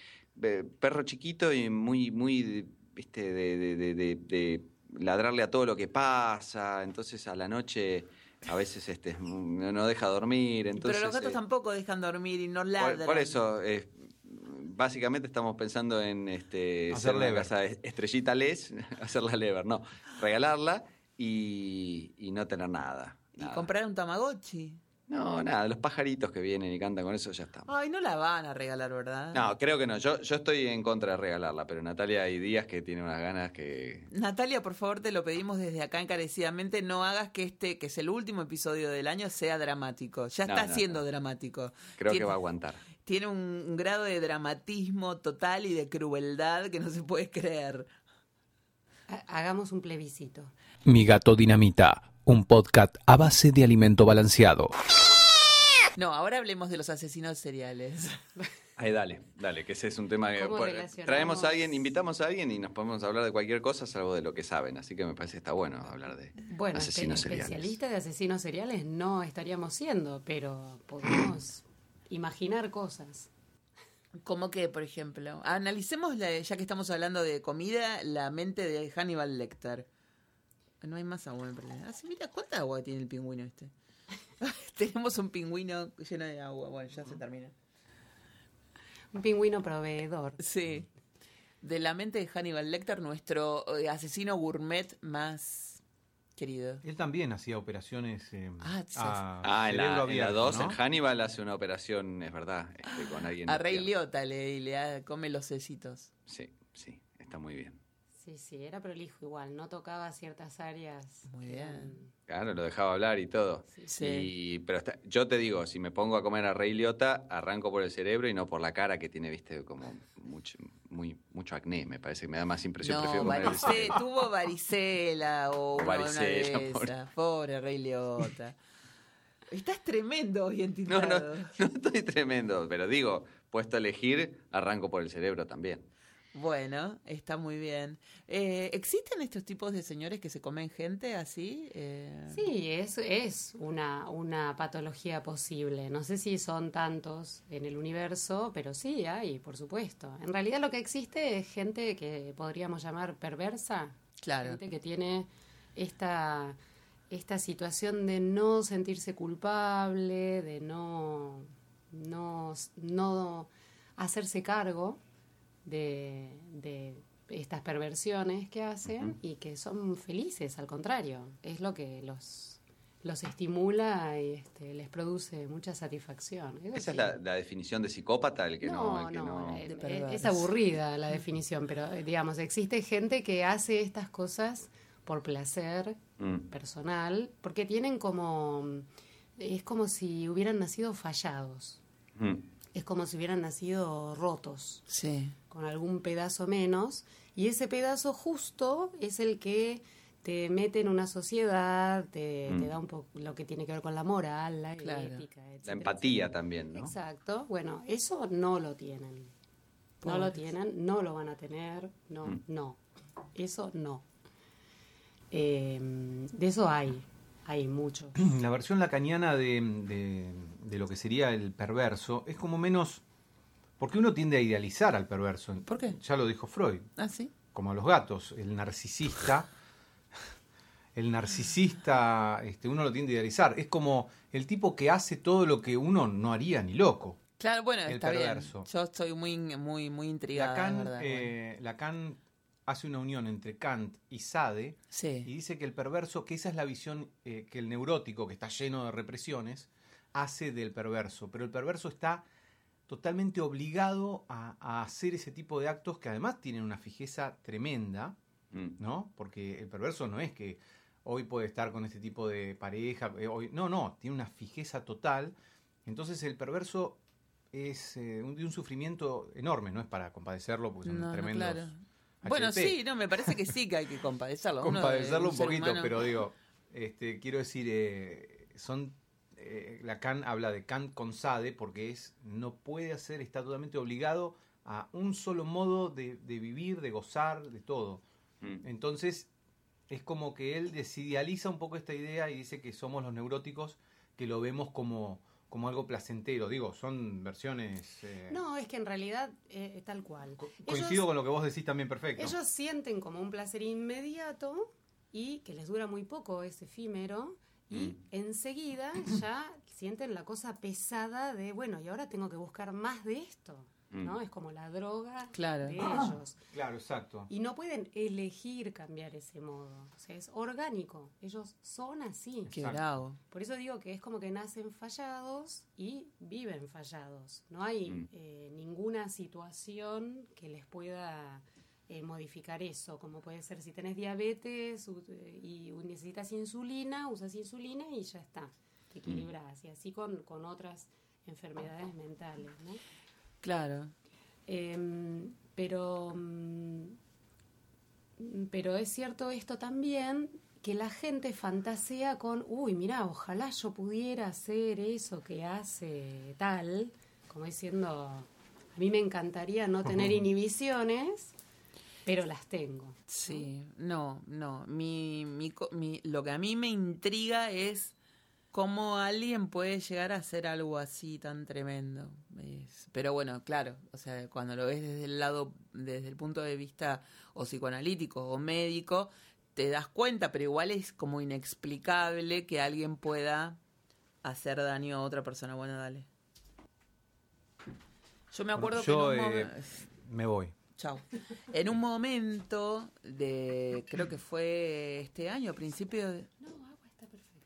eh, perro chiquito y muy muy viste de, de- de- de- de ladrarle a todo lo que pasa, entonces a la noche a veces este es- no no deja dormir, entonces Pero los gatos eh, tampoco dejan dormir y no por, ladran. por eso, eh, básicamente estamos pensando en este, Hacer ser una casa estrellita les, hacerla lever, no, regalarla y, y no tener nada. Y nada. comprar un Tamagotchi. No, nada, los pajaritos que vienen y cantan con eso ya estamos. Ay, no la van a regalar, ¿verdad? No, creo que no. Yo, yo estoy en contra de regalarla, pero Natalia hay días que tiene unas ganas que. Natalia, por favor, te lo pedimos desde acá encarecidamente. No hagas que este, que es el último episodio del año, sea dramático. Ya No, está no, siendo no. dramático. Creo Tiene- que va a aguantar. Tiene un, un grado de dramatismo total y de crueldad que no se puede creer. Ha- Hagamos un plebiscito. Mi gato dinamita, un podcast a base de alimento balanceado. No, ahora hablemos de los asesinos seriales. Ay, dale, dale, que ese es un tema que ¿Cómo pues, traemos a alguien, invitamos a alguien y nos podemos hablar de cualquier cosa salvo de lo que saben. Así que me parece que está bueno hablar de Bueno, asesinos espe- seriales. especialistas de asesinos seriales no estaríamos siendo, pero podemos imaginar cosas. ¿Cómo que, por ejemplo? Analicemos, la- ya que estamos hablando de comida, la mente de Hannibal Lecter. No hay más agua, me parece. Ah, sí, mira, ¿cuánta agua tiene el pingüino este? Tenemos un pingüino lleno de agua. Bueno, ya se termina. Un pingüino proveedor. Sí. De la mente de Hannibal Lecter, nuestro eh, asesino gourmet más querido. Él también hacía operaciones eh, Ah, a Ah, en la, en la abierto, 2, ¿no? en Hannibal hace una operación, es verdad, este, con alguien. A Rey. Liotta le, le come los cecitos. Sí, sí, está muy bien. Sí, sí, era prolijo igual, no tocaba ciertas áreas. Muy bien. Claro, lo dejaba hablar y todo. Sí. Y, pero está- yo te digo, si me pongo a comer a Rey Liotta, arranco por el cerebro y no por la cara que tiene, viste, como mucho, muy, mucho acné. Me parece que me da más impresión. No, prefiero comer el tuvo varicela o una, una Varicela, de pobre. esas. Pobre Rey Liotta. Estás tremendo hoy en No, no, no estoy tremendo, pero digo, puesto a elegir, arranco por el cerebro también. Bueno, está muy bien. Eh, ¿Existen estos tipos de señores que se comen gente así? Eh, Sí, es, es una, una patología posible. No sé si son tantos en el universo, pero sí hay, por supuesto. En realidad lo que existe es gente que podríamos llamar perversa. Claro. Gente que tiene esta, esta situación de no sentirse culpable, de no, no, no hacerse cargo de, de estas perversiones que hacen y que son felices, al contrario. Es lo que los, los estimula y este, les produce mucha satisfacción. Eso Esa sí. es la, la definición de psicópata, el que no... el que no... eh, De eh, perverso. es aburrida la definición, pero eh, digamos, existe gente que hace estas cosas por placer Mm. personal, porque tienen como, es como si hubieran nacido fallados, Mm. es como si hubieran nacido rotos, Sí. Con algún pedazo menos, y ese pedazo justo es el que te mete en una sociedad, te, Mm. te da un poco lo que tiene que ver con la moral, la Claro. ética, La etcétera, empatía etcétera. también, ¿no? Exacto. Bueno, eso no lo tienen. No Pobres. lo tienen, no lo van a tener, no, Mm. no. Eso no. Eh, de eso hay. hay mucho. La versión lacaniana de, de- de lo que sería el perverso es como menos... Porque uno tiende a idealizar al perverso. ¿Por qué? Ya lo dijo Freud. ¿Ah, sí? como a los gatos, el narcisista, el narcisista, este, uno lo tiende a idealizar. Es como el tipo que hace todo lo que uno no haría ni loco. Claro, bueno, El está perverso. bien. Yo estoy muy, muy, muy intrigada, Lacan, verdad. eh, Lacan hace una unión entre Kant y Sade sí. y dice que el perverso, que esa es la visión eh, que el neurótico, que está lleno de represiones, hace del perverso. Pero el perverso está totalmente obligado a, a hacer ese tipo de actos que además tienen una fijeza tremenda, Mm. ¿no? Porque el perverso no es que hoy puede estar con este tipo de pareja, eh, hoy, no, no, tiene una fijeza total. Entonces el perverso es eh, un, de un sufrimiento enorme, no es para compadecerlo porque son No, no, tremendos. claro. Bueno, sí, no, me parece que sí que hay que compadecerlo. Compadecerlo un poquito, humano- pero digo, este, quiero decir, eh, son eh, Lacan habla de Kant con Sade porque es no puede hacer, está totalmente obligado a un solo modo de, de vivir, de gozar, de todo. Mm. Entonces es como que él desidealiza un poco esta idea y dice que somos los neuróticos que lo vemos como, como algo placentero. Digo, son versiones... eh, No, es que en realidad eh, tal cual. co- Ellos- coincido con lo que vos decís también perfecto. Ellos sienten como un placer inmediato y que les dura muy poco, es efímero, y Mm. enseguida ya sienten la cosa pesada de, bueno, y ahora tengo que buscar más de esto, ¿no? Mm. Es como la droga Claro. de ellos. Claro, exacto. Y no pueden elegir cambiar ese modo. O sea, es orgánico. Ellos son así. Por eso digo que es como que nacen fallados y viven fallados. No hay Mm. eh, ninguna situación que les pueda eh, modificar eso, como puede ser si tenés diabetes u- eh, y necesitas insulina, usas insulina y ya está, te equilibras. Y así con, con otras enfermedades mentales. ¿no? Claro. Em, pero, mm, pero es cierto esto también, que la gente fantasea con, uy, mira, ojalá yo pudiera hacer eso que hace tal, como diciendo, a mí me encantaría no tener inhibiciones, pero las tengo. Sí, no, no. Mi, mi, co- mi- lo que a mí me intriga es cómo alguien puede llegar a hacer algo así tan tremendo. Es- pero bueno, claro, o sea, cuando lo ves desde el lado, desde el punto de vista o psicoanalítico o médico, te das cuenta, pero igual es como inexplicable que alguien pueda hacer daño a otra persona. Bueno, dale. Yo me acuerdo Yo, que en un eh, me voy. Chao. En un momento de, creo que fue este año, a principio de, No, agua está perfecto.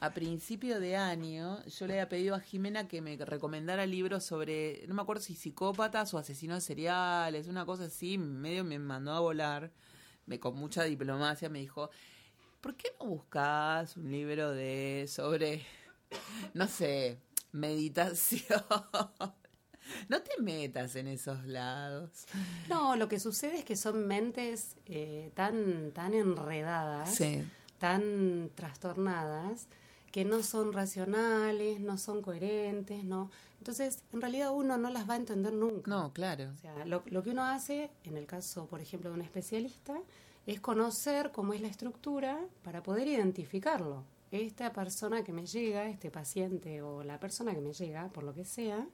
a principio de año, yo le había pedido a Jimena que me recomendara libros sobre, no me acuerdo si psicópatas o asesinos seriales, una cosa así, medio me mandó a volar, me, con mucha diplomacia me dijo, ¿por qué no buscas un libro de sobre, no sé, meditación? No te metas en esos lados. No, lo que sucede es que son mentes eh, tan, tan enredadas. Sí. tan trastornadas que no son racionales, no son coherentes, no. Entonces, en realidad uno no las va a entender nunca. No, claro. O sea, lo, lo que uno hace, en el caso, por ejemplo, de un especialista, es conocer cómo es la estructura para poder identificarlo. Esta persona que me llega, este paciente o la persona que me llega, por lo que sea,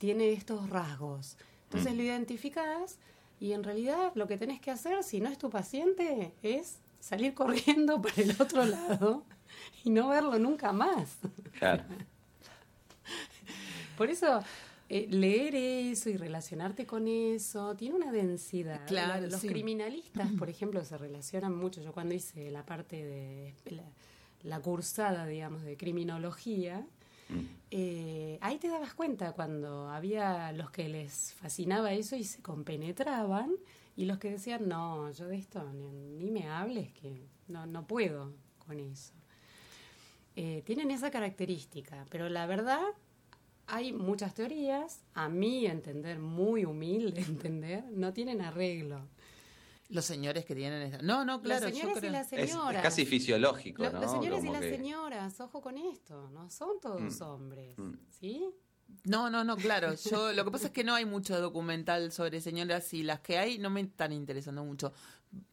tiene estos rasgos. Entonces lo identificás y en realidad lo que tenés que hacer, si no es tu paciente, es salir corriendo para el otro lado y no verlo nunca más. Claro. Por eso, eh, leer eso y relacionarte con eso tiene una densidad. Claro, Los sí. criminalistas, por ejemplo, se relacionan mucho. Yo cuando hice la parte de la, la cursada, digamos, de criminología, eh, ahí te dabas cuenta cuando había los que les fascinaba eso y se compenetraban y los que decían, no, yo de esto ni, ni me hables, que no, no puedo con eso. Eh, tienen esa característica, pero la verdad hay muchas teorías, a mi entender, muy humilde entender, no tienen arreglo. Los señores que tienen esa... No, no, claro, yo creo... y las Es, casi fisiológico, Lo- ¿no? Los señores y las que- señoras, ojo con esto, no son todos Mm. hombres, Mm. ¿sí? No, no, no, claro. Yo lo que pasa es que no hay mucho documental sobre señoras y las que hay no me están interesando mucho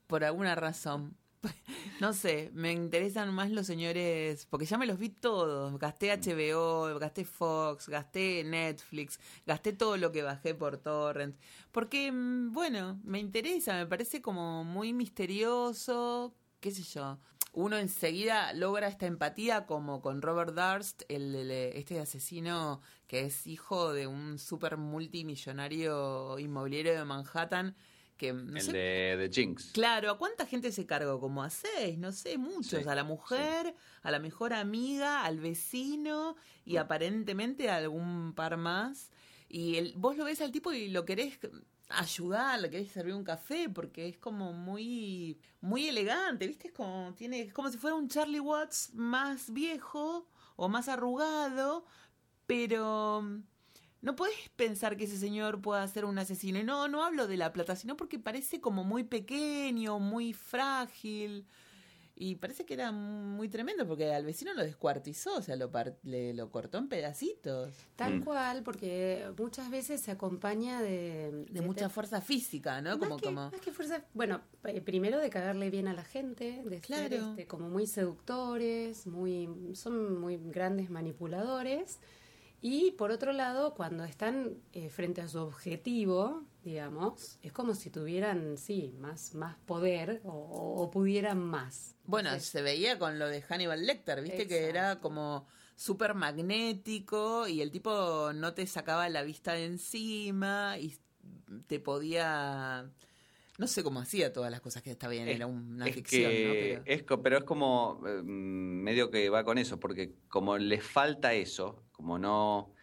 por alguna razón. No sé, me interesan más los señores, porque ya me los vi todos. Gasté HBO, gasté Fox, gasté Netflix, gasté todo lo que bajé por torrent. Porque, mm, bueno, me interesa, me parece como muy misterioso, qué sé yo. Uno enseguida logra esta empatía como con Robert Durst, el, el- este asesino que es hijo de un super multimillonario inmobiliario de Manhattan, que no El sé de, de Jinx. Claro, ¿a cuánta gente se cargó? Como a seis, no sé, muchos. Sí, a la mujer, a la mejor amiga, al vecino y aparentemente a algún par más. Y el, vos lo ves al tipo y lo querés ayudar, le querés servir un café porque es como muy muy elegante, ¿viste? Es como tiene es como si fuera un Charlie Watts más viejo o más arrugado, pero mm, no puedes pensar que ese señor pueda ser un asesino. Y no, no hablo de la plata, sino porque parece como muy pequeño, muy frágil. Y parece que era muy tremendo porque al vecino lo descuartizó, o sea, lo, par- le, lo cortó en pedacitos. Tal Mm. cual, porque muchas veces se acompaña de... De mucha fuerza física, ¿no? Como, más, que, como... más que fuerza, bueno, eh, primero de cagarle bien a la gente, de ser Claro. este, como muy seductores, muy, son muy grandes manipuladores. Y por otro lado, cuando están eh, frente a su objetivo, digamos, es como si tuvieran, sí, más, más poder o, o pudieran más. Bueno, Entonces, se veía con lo de Hannibal Lecter, viste que era como súper magnético y el tipo no te sacaba la vista de encima y te podía... No sé cómo hacía todas las cosas que está bien, era una es ficción, que ¿no? Pero- es co- pero es como eh, medio que va con eso, porque como les falta eso, como no,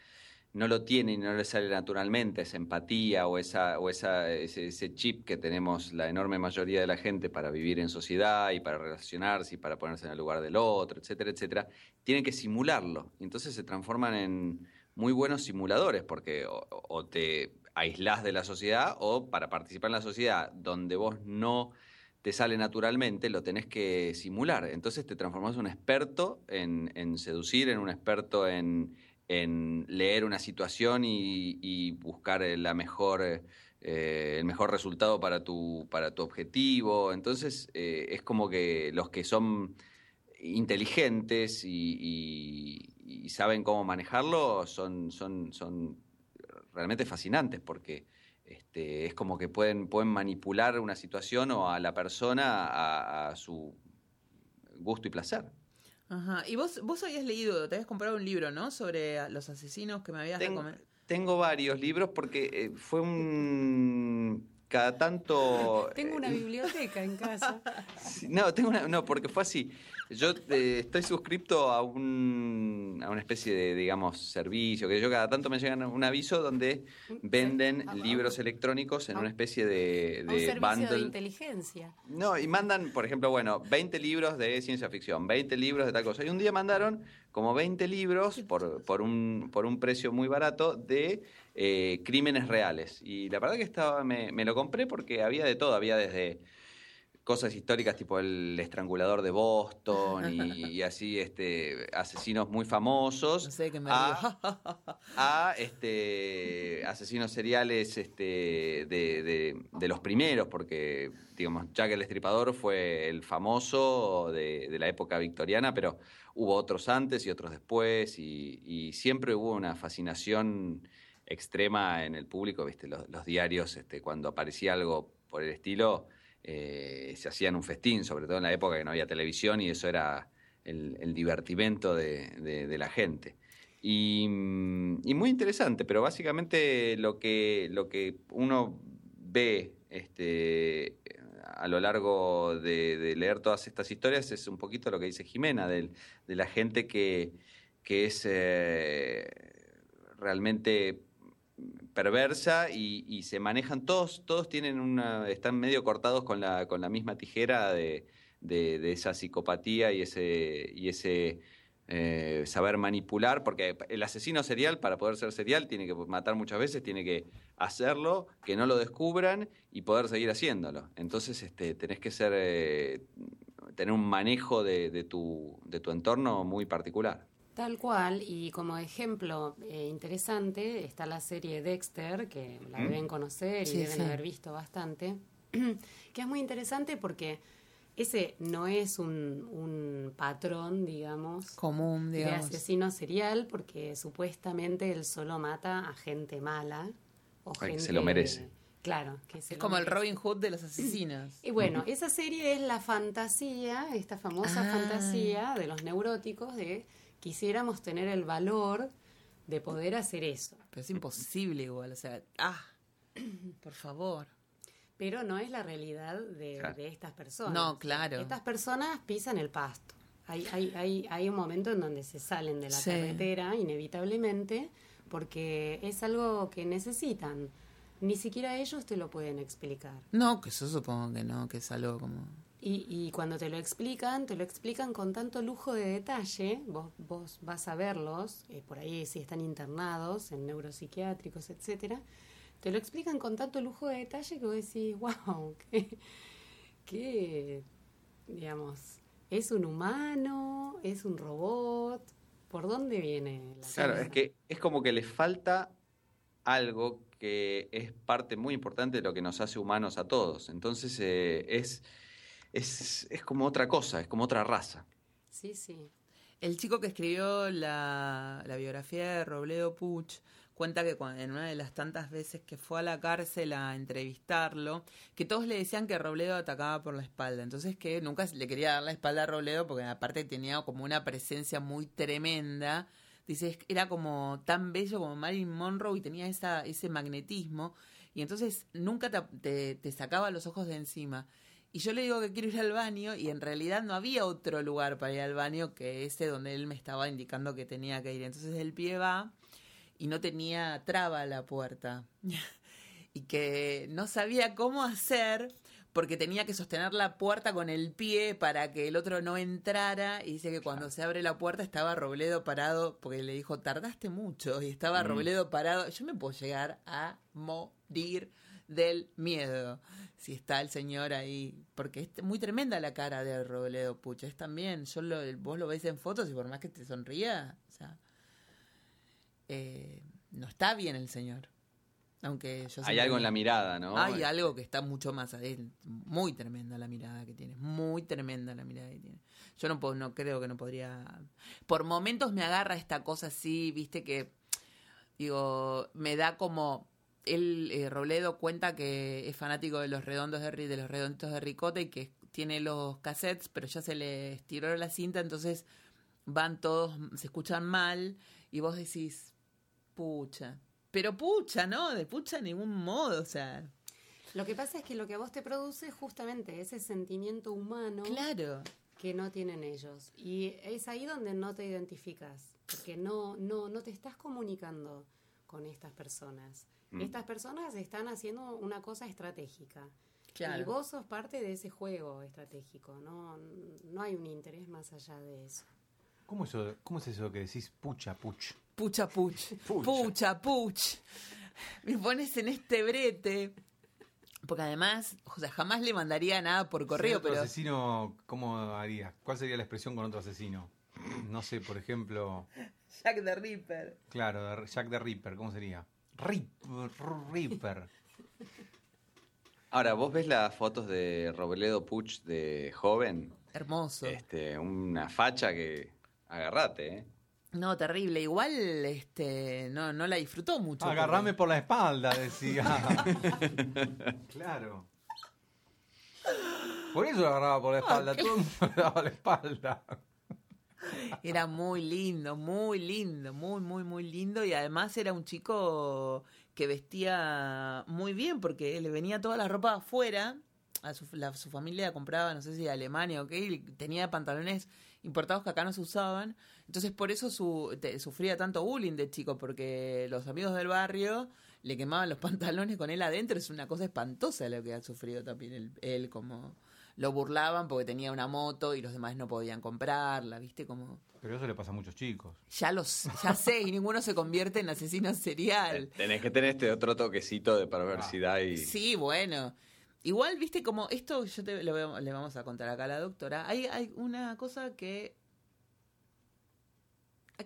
no lo tienen y no les sale naturalmente esa empatía o, esa, o esa, ese, ese chip que tenemos la enorme mayoría de la gente para vivir en sociedad y para relacionarse y para ponerse en el lugar del otro, etcétera, etcétera, tienen que simularlo. Y entonces se transforman en muy buenos simuladores, porque o, o te aislás de la sociedad o para participar en la sociedad donde vos no te sale naturalmente, lo tenés que simular. Entonces te transformás en un experto en, en seducir, en un experto en, en leer una situación y, buscar la mejor, eh, el mejor resultado para tu, para tu objetivo. Entonces eh, es como que los que son inteligentes y, saben cómo manejarlo son, son realmente fascinantes porque este, es como que pueden, pueden manipular una situación o a la persona a, a su gusto y placer. Ajá. Y vos, vos habías leído, te habías comprado un libro, ¿no? Sobre los asesinos que me habías Tengo, recomendado. tengo varios libros porque eh, fue un... Cada tanto... Tengo una eh, biblioteca en casa. No, tengo una, no, porque fue así. Yo eh, estoy suscripto a un a una especie de, digamos, servicio, que yo cada tanto me llegan un aviso donde venden Ah, libros electrónicos en ah. una especie de, un servicio de inteligencia. No, y mandan, por ejemplo, bueno, 20 libros de ciencia ficción, 20 libros de tal cosa. Y un día mandaron como 20 libros por, por, un, por un precio muy barato de eh, crímenes reales. Y la verdad que estaba, me, me lo compré porque había de todo, había desde cosas históricas tipo el estrangulador de Boston y, y así este asesinos muy famosos No sé qué me a- a este asesinos seriales este de, de- de los primeros, porque digamos, Jack el Estripador fue el famoso de, de la época victoriana, pero hubo otros antes y otros después, y, y siempre hubo una fascinación extrema en el público, viste, los, los diarios, este, cuando aparecía algo por el estilo, eh, se hacían un festín, sobre todo en la época que no había televisión, y eso era el, divertimento de- la gente. Y, mm, y muy interesante, pero básicamente lo que, lo que uno ve este, a lo largo de, leer todas estas historias es un poquito lo que dice Jimena, de la gente que, que es eh, realmente perversa y, y se manejan todos, todos tienen una, están medio cortados con la, con la misma tijera de, de- esa psicopatía y ese, y ese eh, saber manipular, porque el asesino serial, para poder ser serial, tiene que matar muchas veces, tiene que hacerlo, que no lo descubran y poder seguir haciéndolo. Entonces, este, tenés que ser, eh, tener un manejo de tu, de tu entorno muy particular. Tal cual, y como ejemplo eh, interesante está la serie Dexter, que la ¿Mm? deben conocer y deben sí. haber visto bastante, que es muy interesante porque ese no es un, un patrón, digamos, Común, de asesino serial, porque supuestamente él solo mata a gente mala. O Ay, que gente, se lo merece. Claro, que se Es lo como el. Robin Hood de los asesinos. Y bueno, esa serie es la fantasía, esta famosa Ah. fantasía de los neuróticos de quisiéramos tener el valor de poder hacer eso. Pero es imposible igual, o sea, ah, por favor. Pero no es la realidad de, Claro. de estas personas. No, claro. Estas personas pisan el pasto. Hay, hay, hay, hay un momento en donde se salen de la Sí. carretera, inevitablemente, porque es algo que necesitan. Ni siquiera ellos te lo pueden explicar. No, que eso supongo que no, que es algo como... Y, y cuando te lo explican, te lo explican con tanto lujo de detalle, vos, vos vas a verlos, eh, por ahí si están internados en neuropsiquiátricos, etcétera, te lo explican con tanto lujo de detalle que vos decís, wow, qué, qué, digamos, es un humano, es un robot, ¿por dónde viene la Claro, es que es como que le falta algo que es parte muy importante de lo que nos hace humanos a todos. Entonces eh, es, es, es como otra cosa, es como otra raza. Sí, sí. El chico que escribió la, la biografía de Robledo Puch cuenta que en una de las tantas veces que fue a la cárcel a entrevistarlo, que todos le decían que Robledo atacaba por la espalda. Entonces que nunca le quería dar la espalda a Robledo porque aparte tenía como una presencia muy tremenda. Dice, era como tan bello como Marilyn Monroe y tenía esa, ese magnetismo. Y entonces nunca te- te sacaba los ojos de encima. Y yo le digo que quiero ir al baño y en realidad no había otro lugar para ir al baño que ese donde él me estaba indicando que tenía que ir. Entonces el pie va y no tenía traba a la puerta. y que no sabía cómo hacer porque tenía que sostener la puerta con el pie para que el otro no entrara y dice que cuando se abre la puerta estaba Robledo parado porque le dijo tardaste mucho y estaba Mm. Robledo parado yo me puedo llegar a morir del miedo si está el señor ahí porque es muy tremenda la cara de Robledo Pucha es también yo lo, vos lo ves en fotos y por más que te sonría o sea eh, no está bien el señor aunque yo Hay algo en la mirada, ¿no? hay algo que está mucho más adentro. Muy tremenda la mirada que tiene. Muy tremenda la mirada que tiene. Yo no, puedo, no creo que no podría. Por momentos me agarra esta cosa así, viste, que. Digo, me da como. Él, eh, Robledo, cuenta que es fanático de los redondos de, de los redonditos de ricota y que tiene los cassettes, pero ya se le estiró la cinta, entonces van todos, se escuchan mal, y vos decís, pucha. Pero pucha, ¿no? De pucha en ningún modo, o sea. Lo que pasa es que lo que a vos te produce es justamente ese sentimiento humano Claro. que no tienen ellos. Y es ahí donde no te identificas, porque no, no, no te estás comunicando con estas personas. Mm. Estas personas están haciendo una cosa estratégica. Claro. Y vos sos parte de ese juego estratégico, no, no hay un interés más allá de eso. ¿Cómo, eso, ¿Cómo es eso que decís pucha, puch? Pucha, puch. Pucha. Pucha, puch. Me pones en este brete. Porque además, o sea, jamás le mandaría nada por correo, otro pero. asesino, ¿cómo haría? ¿Cuál sería la expresión con otro asesino? No sé, por ejemplo, Jack the Ripper. claro, Jack the Ripper, ¿cómo sería? Rip, Ripper. Ahora, vos ves las fotos de Robledo Puch de joven, Hermoso. este, una facha que agarrate, ¿eh? No, terrible. Igual, este, no, no la disfrutó mucho. Agarrame porque- por la espalda, decía. claro. Por eso lo agarraba por la espalda, todo el mundo le daba la espalda. Era muy lindo, muy lindo, muy, muy, muy lindo. Y además era un chico que vestía muy bien porque le venía toda la ropa afuera. A su, la- su familia compraba, no sé si de Alemania o qué, y tenía pantalones importados que acá no se usaban. Entonces por eso su, sufría tanto bullying de chico, porque los amigos del barrio le quemaban los pantalones con él adentro. Es una cosa espantosa lo que ha sufrido también él como lo burlaban porque tenía una moto y los demás no podían comprarla, ¿viste? Como Pero eso le pasa a muchos chicos. ya los ya sé y ninguno se convierte en asesino serial. Tenés que tener este otro toquecito de perversidad y... Sí, bueno. Igual, viste, como esto yo te, lo le vamos a contar acá a la doctora. Hay, hay una cosa que.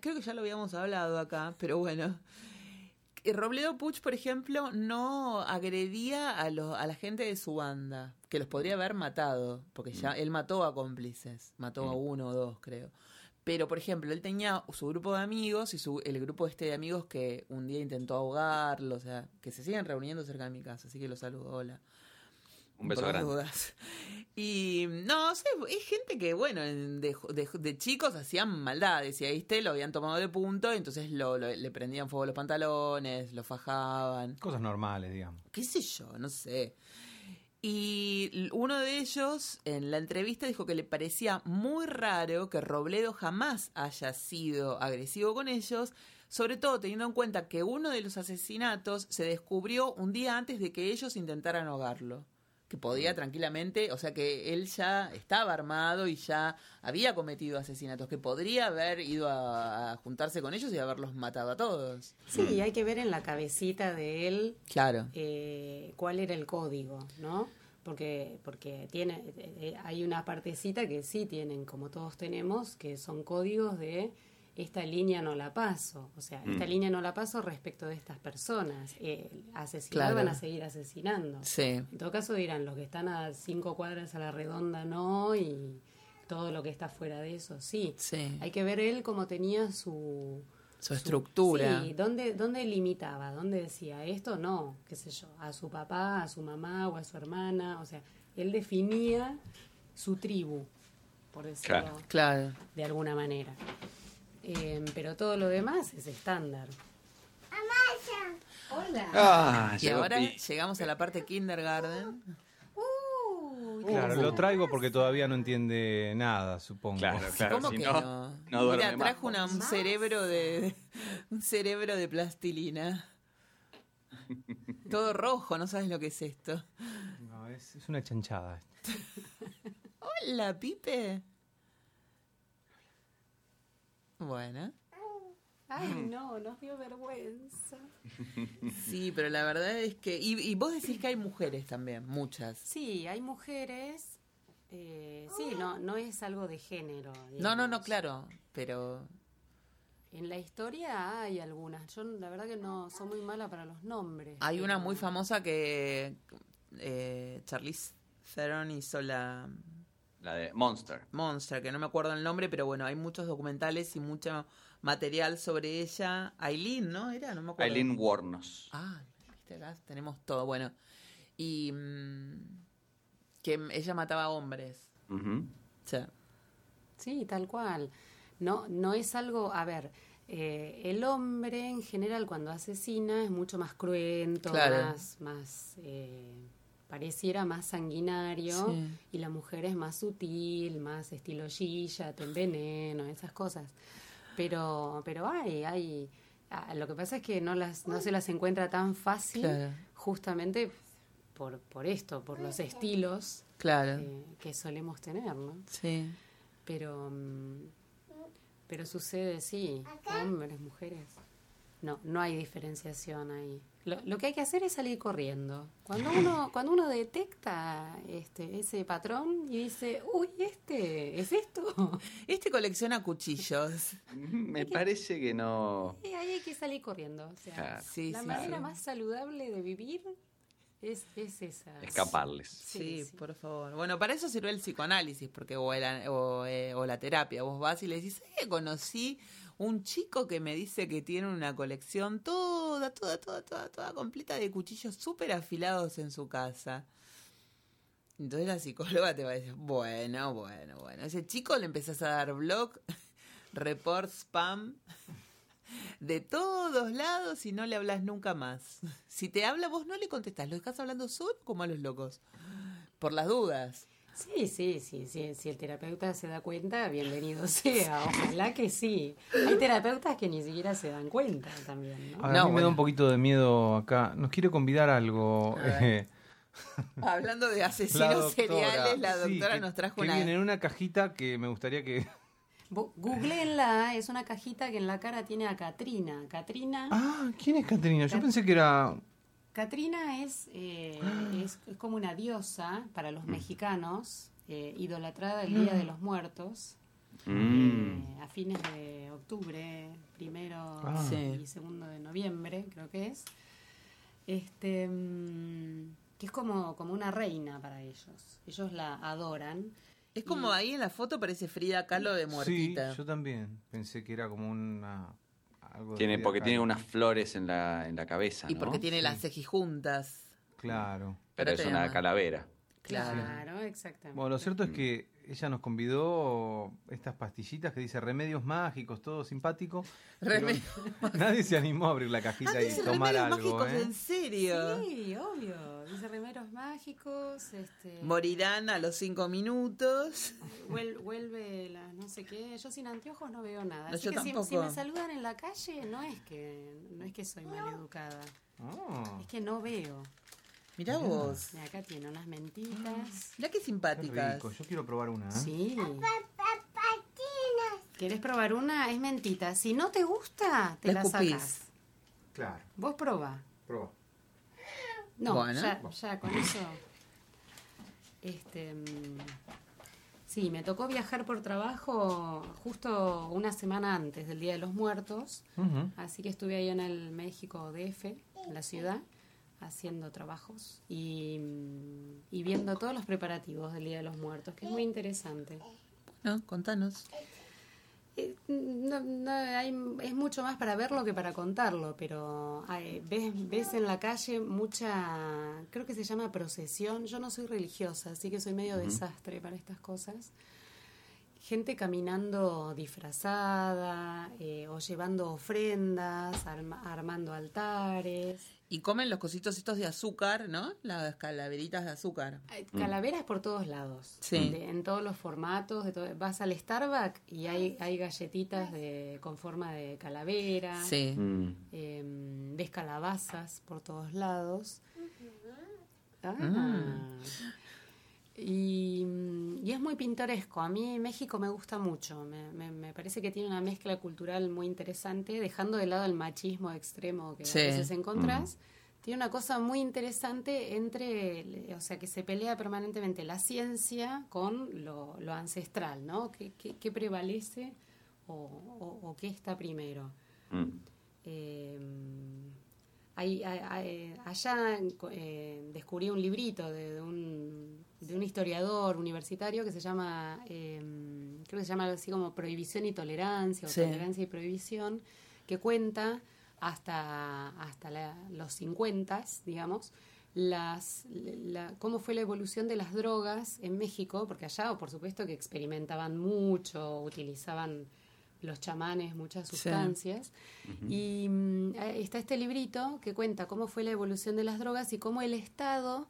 Creo que ya lo habíamos hablado acá, pero bueno. Eh, Robledo Puch, por ejemplo, no agredía a, los, a la gente de su banda, que los podría haber matado, porque ya él mató a cómplices, mató a uno o dos, creo. Pero, por ejemplo, él tenía su grupo de amigos y su, el grupo este de amigos que un día intentó ahogarlo, o sea, que se siguen reuniendo cerca de mi casa, así que los saludo, hola. Un beso Por grande. dudas. Y no, sé, es gente que, bueno, en- de, de- de chicos hacían maldades y ahí este lo habían tomado de punto, y entonces lo, lo- le prendían fuego a los pantalones, lo fajaban, Cosas normales, digamos. qué sé yo, no sé. Y uno de ellos en la entrevista dijo que le parecía muy raro que Robledo jamás haya sido agresivo con ellos, sobre todo teniendo en cuenta que uno de los asesinatos se descubrió un día antes de que ellos intentaran ahogarlo. Que podía tranquilamente, o sea que él ya estaba armado y ya había cometido asesinatos, que podría haber ido a, a juntarse con ellos y haberlos matado a todos. Sí, hay que ver en la cabecita de él Claro. eh, cuál era el código, ¿no? Porque, porque tiene, eh, eh, hay una partecita que sí tienen, como todos tenemos, que son códigos de esta línea no la paso. O sea, esta Mm. línea no la paso respecto de estas personas. Eh, asesinar Claro. van a seguir asesinando. Sí. En todo caso dirán, los que están a cinco cuadras a la redonda no, y todo lo que está fuera de eso sí. Sí. Hay que ver él cómo tenía su... Su estructura. Sí, ¿dónde, ¿dónde limitaba? ¿Dónde decía esto? No, qué sé yo, a su papá, a su mamá o a su hermana. O sea, él definía su tribu, por decirlo Claro. Claro. de alguna manera. Eh, pero todo lo demás es estándar. Hola. Ah, Y llegó ahora Pi. llegamos a la parte kindergarten. Claro, lo traigo porque todavía no entiende nada, supongo. Claro, claro. ¿Cómo si que no, no? no duerme Mira, trajo una- un cerebro de un cerebro de plastilina. Todo rojo, no sabes lo que es esto. No, es, es una chanchada. Hola, Pipe. Bueno, Ay, no, nos dio vergüenza. sí, pero la verdad es que. Y, y vos decís que hay mujeres también, muchas. Sí, hay mujeres. eh, sí, no, no es algo de género. No, no, no, claro, pero. En la historia hay algunas. Yo la verdad que no soy muy mala para los nombres. Hay una muy famosa que eh, Charlize Theron hizo la La de Monster. Monster, que no me acuerdo el nombre, pero bueno, hay muchos documentales y mucho material sobre ella. Aileen, ¿no? Era, no me acuerdo. Aileen Wuornos. Ah, viste acá tenemos todo, bueno. Y mm, que ella mataba hombres. Sí, tal cual. No, no es algo, a ver, eh, el hombre en general cuando asesina es mucho más cruento, Claro. más, más eh, pareciera más sanguinario Sí. y la mujer es más sutil, más estilo Gilla, te enveneno, esas cosas. Pero, pero hay, hay, ah, lo que pasa es que no las, no se las encuentra tan fácil, Claro. justamente por, por esto, por los estilos claro. eh, que solemos tener, ¿no? Sí. Pero, pero sucede, sí, hombres, mujeres. No, no hay diferenciación ahí. Lo, lo que hay que hacer es salir corriendo. Cuando uno, cuando uno detecta este, ese patrón y dice, uy, este, ¿es esto? Este colecciona cuchillos. Me parece que no. Y ahí hay que salir corriendo. O sea, Claro. Sí, la sí, manera más saludable de vivir es, es esa. Escaparles. Sí, Sí, sí. por favor. Bueno, para eso sirve el psicoanálisis, porque o, la, o, eh, o la terapia. Vos vas y le decís, eh, conocí un chico que me dice que tiene una colección toda, toda, toda, toda, toda completa de cuchillos súper afilados en su casa. Entonces la psicóloga te va a decir, bueno, bueno, bueno. Ese chico le empezás a dar blog, report spam de todos lados y no le hablas nunca más. Si te habla, vos no le contestás, lo dejás hablando solo como a los locos. Por las dudas. Sí, sí, sí, sí, si el terapeuta se da cuenta, bienvenido sea, ojalá que sí. Hay terapeutas que ni siquiera se dan cuenta también, ¿no? A mí me da un poquito de miedo acá. Nos quiere convidar a algo. Eh, Hablando de asesinos seriales, la Sí, doctora que- nos trajo que una... viene en una cajita que me gustaría que. Googleenla, es una cajita que en la cara tiene a Katrina. Katrina, Ah, ¿quién es Caterina? Yo Cat- pensé que era. Katrina es, eh, es, es como una diosa para los mexicanos, eh, idolatrada el Día de los Muertos. Mm. eh, a fines de octubre, primero Ah. Y segundo de noviembre, creo que es. Este, mm, que es como, como una reina para ellos. Ellos la adoran. Es como ahí en la foto parece Frida Kahlo de muertita. Sí, yo también pensé que era como una... Algo de Tiene, porque tiene unas flores en la, en la cabeza, y ¿no? porque tiene las cejijuntas. Claro. Pero es una llama. calavera. Claro. Claro, exactamente. Bueno, lo cierto es que ella nos convidó estas pastillitas que dice remedios mágicos, todo simpático. pero Remedio- Nadie se animó a abrir la Ah, cajita y dice tomar remedios algo, mágicos, ¿eh? en serio. Sí, obvio. Dice remeros mágicos. Este, Morirán a los cinco minutos. vuel- vuelve la no sé qué. Yo sin anteojos no veo nada. No, Así yo que si, tampoco. si me saludan en la calle, no es que no es que soy maleducada. Ah, Es que no veo. Mirá vos. Acá tiene unas mentitas. Mirá qué qué simpáticas. rico. Yo quiero probar una. ¿eh? Sí. ¿Querés probar una? Es mentita. Si no te gusta, te La la, sacas. Claro, Vos probá. proba. No, Bueno. ya, ya con eso. Este, mm, sí, me tocó viajar por trabajo justo una semana antes del Día de los Muertos, así que estuve ahí en el México DF, en la ciudad, haciendo trabajos y, mm, y viendo todos los preparativos del Día de los Muertos, que es muy interesante. No, contanos. Eh, no- no, hay- es mucho más para verlo que para contarlo, pero hay- ves, ves en la calle mucha, creo que se llama procesión. Yo no soy religiosa, así que soy medio desastre para estas cosas. Gente caminando disfrazada eh, o llevando ofrendas, arma- armando altares. Y comen los cositos estos de azúcar, ¿no? Las calaveritas de azúcar. Hay Calaveras por todos lados, Sí. de- en todos los formatos. De todo- vas al Starbucks y hay, hay galletitas de, con forma de calavera. Sí. Mm. Eh, ves calabazas por todos lados. Ah. Mm. Y, mm, y es muy pintoresco. A mí México me gusta mucho. Me, me- me parece que tiene una mezcla cultural muy interesante, dejando de lado el machismo extremo que Sí. a veces encontrás. Tiene una cosa muy interesante entre, o sea, que se pelea permanentemente la ciencia con lo, lo ancestral, ¿no? ¿Qué, qué- qué prevalece o, o- o qué está primero? Mm. Eh, hay- allá eh, descubrí un librito de, de un, de un historiador universitario que se llama, eh, creo que se llama algo así como Prohibición y Tolerancia, o Sí. Tolerancia y Prohibición, que cuenta hasta, hasta la- los 50, digamos, las, la- cómo fue la evolución de las drogas en México, porque allá, por supuesto, que experimentaban mucho, utilizaban los chamanes muchas Sí. sustancias. Y mm, está este librito que cuenta cómo fue la evolución de las drogas y cómo el Estado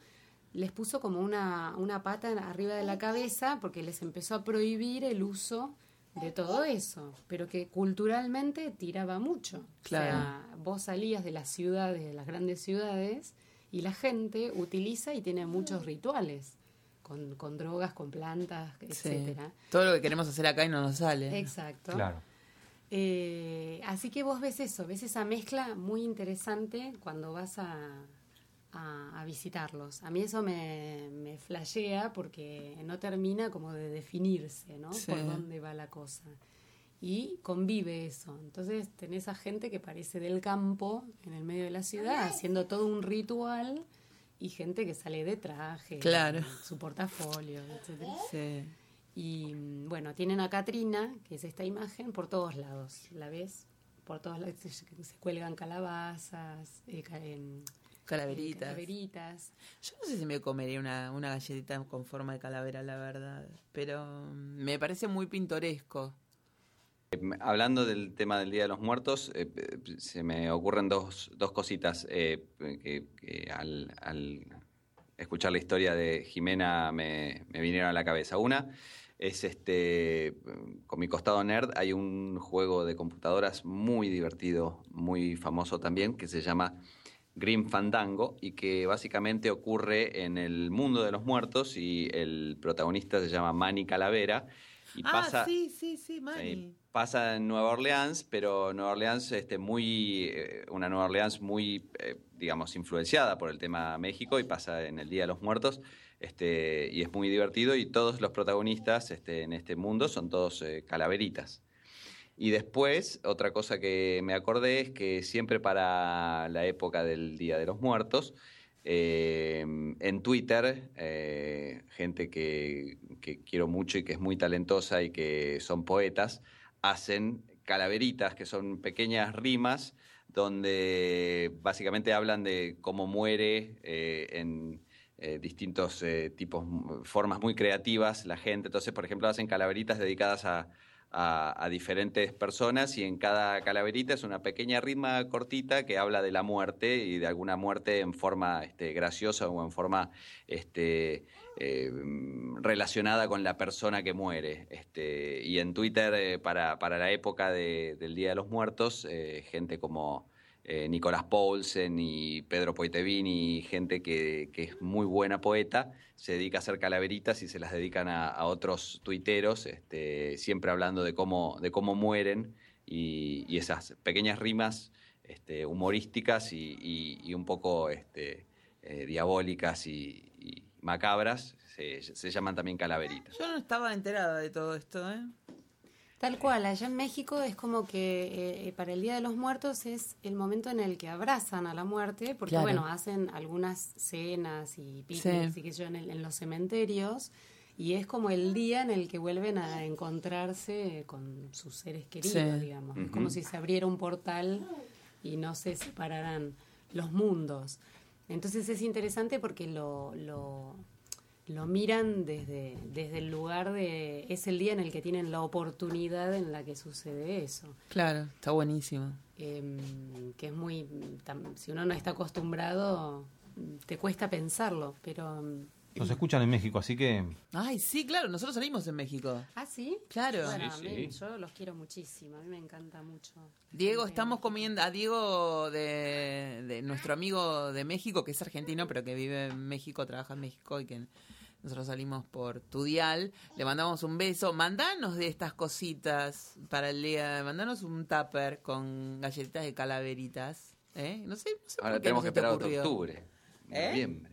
les puso como una, una pata arriba de la cabeza porque les empezó a prohibir el uso de todo eso, pero que culturalmente tiraba mucho. Claro. O sea, vos salías de las ciudades, de las grandes ciudades, y la gente utiliza y tiene muchos rituales con, con drogas, con plantas, Sí. etcétera. Todo lo que queremos hacer acá y no nos sale. Exacto. Claro. Eh, así que vos ves eso, ves esa mezcla muy interesante cuando vas a, a- a visitarlos. A mí eso me, me flashea porque no termina como de definirse, ¿no? Sí. Por dónde va la cosa. Y convive eso. Entonces tenés a gente que parece del campo, en el medio de la ciudad, haciendo todo un ritual y gente que sale de traje, Claro. su portafolio, etcétera. Sí. Y bueno, tienen a Katrina, que es esta imagen, por todos lados. ¿La ves? Por todos lados se, se cuelgan calabazas, eh, em, Calaveritas. calaveritas. Yo no sé si me comería una, una galletita con forma de calavera, la verdad. Pero me parece muy pintoresco. Hablando del tema del Día de los Muertos, eh, eh, se me ocurren dos, dos cositas eh, que, que al, al escuchar la historia de Jimena me, me vinieron a la cabeza. Una es este, con mi costado nerd, hay un juego de computadoras muy divertido, muy famoso también, que se llama Grim Fandango y que básicamente ocurre en el mundo de los muertos y el protagonista se llama Manny Calavera Y ah, pasa, sí, sí, sí, Mani. Sí, pasa en Nueva Orleans, pero Nueva Orleans, este, muy, eh, una Nueva Orleans muy, eh, digamos, influenciada por el tema México y pasa en el Día de los Muertos, este, y es muy divertido y todos los protagonistas este, en este mundo son todos eh, calaveritas. Y después, otra cosa que me acordé es que siempre para la época del Día de los Muertos, eh, en Twitter, eh, gente que, quiero mucho y que es muy talentosa y que son poetas, hacen calaveritas, que son pequeñas rimas donde básicamente hablan de cómo muere eh, en distintos tipos, formas muy creativas la gente. Entonces, por ejemplo, hacen calaveritas dedicadas a, a- diferentes personas y en cada calaverita es una pequeña rima cortita que habla de la muerte y de alguna muerte en forma este, graciosa o en forma este, eh, relacionada con la persona que muere. Este, y en Twitter, eh, para, para la época de- del Día de los Muertos, eh, gente como eh, Nicolás Paulsen y Pedro Poitevini, gente que, que es muy buena poeta, se dedica a hacer calaveritas y se las dedican a, otros tuiteros, este, siempre hablando de cómo, de cómo mueren y, y esas pequeñas rimas este, humorísticas y, y- un poco este, eh, diabólicas y, y macabras, se, se llaman también calaveritas. Yo no estaba enterada de todo esto, ¿eh? Tal cual, allá en México es como que eh, para el Día de los Muertos es el momento en el que abrazan a la muerte, porque Claro. bueno, hacen algunas cenas y picnics Sí. y qué sé yo en, el- en los cementerios, y es como el día en el que vuelven a encontrarse con sus seres queridos, Sí. digamos. Es como si se abriera un portal y no se separaran los mundos. Entonces es interesante porque lo, lo, lo miran desde, desde el lugar de... Es el día en el que tienen la oportunidad en la que sucede eso. Claro, está buenísimo. Em, que es muy... tam- si uno no está acostumbrado, te cuesta pensarlo, pero... em, Nos escuchan en México, así que Ay, sí, claro, nosotros salimos en México. ¿Ah, sí? Claro. Bueno, Sí, mí- yo los quiero muchísimo, a mí me encanta mucho. Diego, Gente estamos comiendo a Diego de, de nuestro amigo de México, que es argentino, pero que vive en México, trabaja en México y que nosotros salimos por tu dial. Le mandamos un beso. Mandanos de estas cositas para el día. Mandanos un tupper con galletitas de calaveritas. ¿eh? No sé, no sé Ahora por qué tenemos que esperar hasta octubre, ¿Eh? noviembre.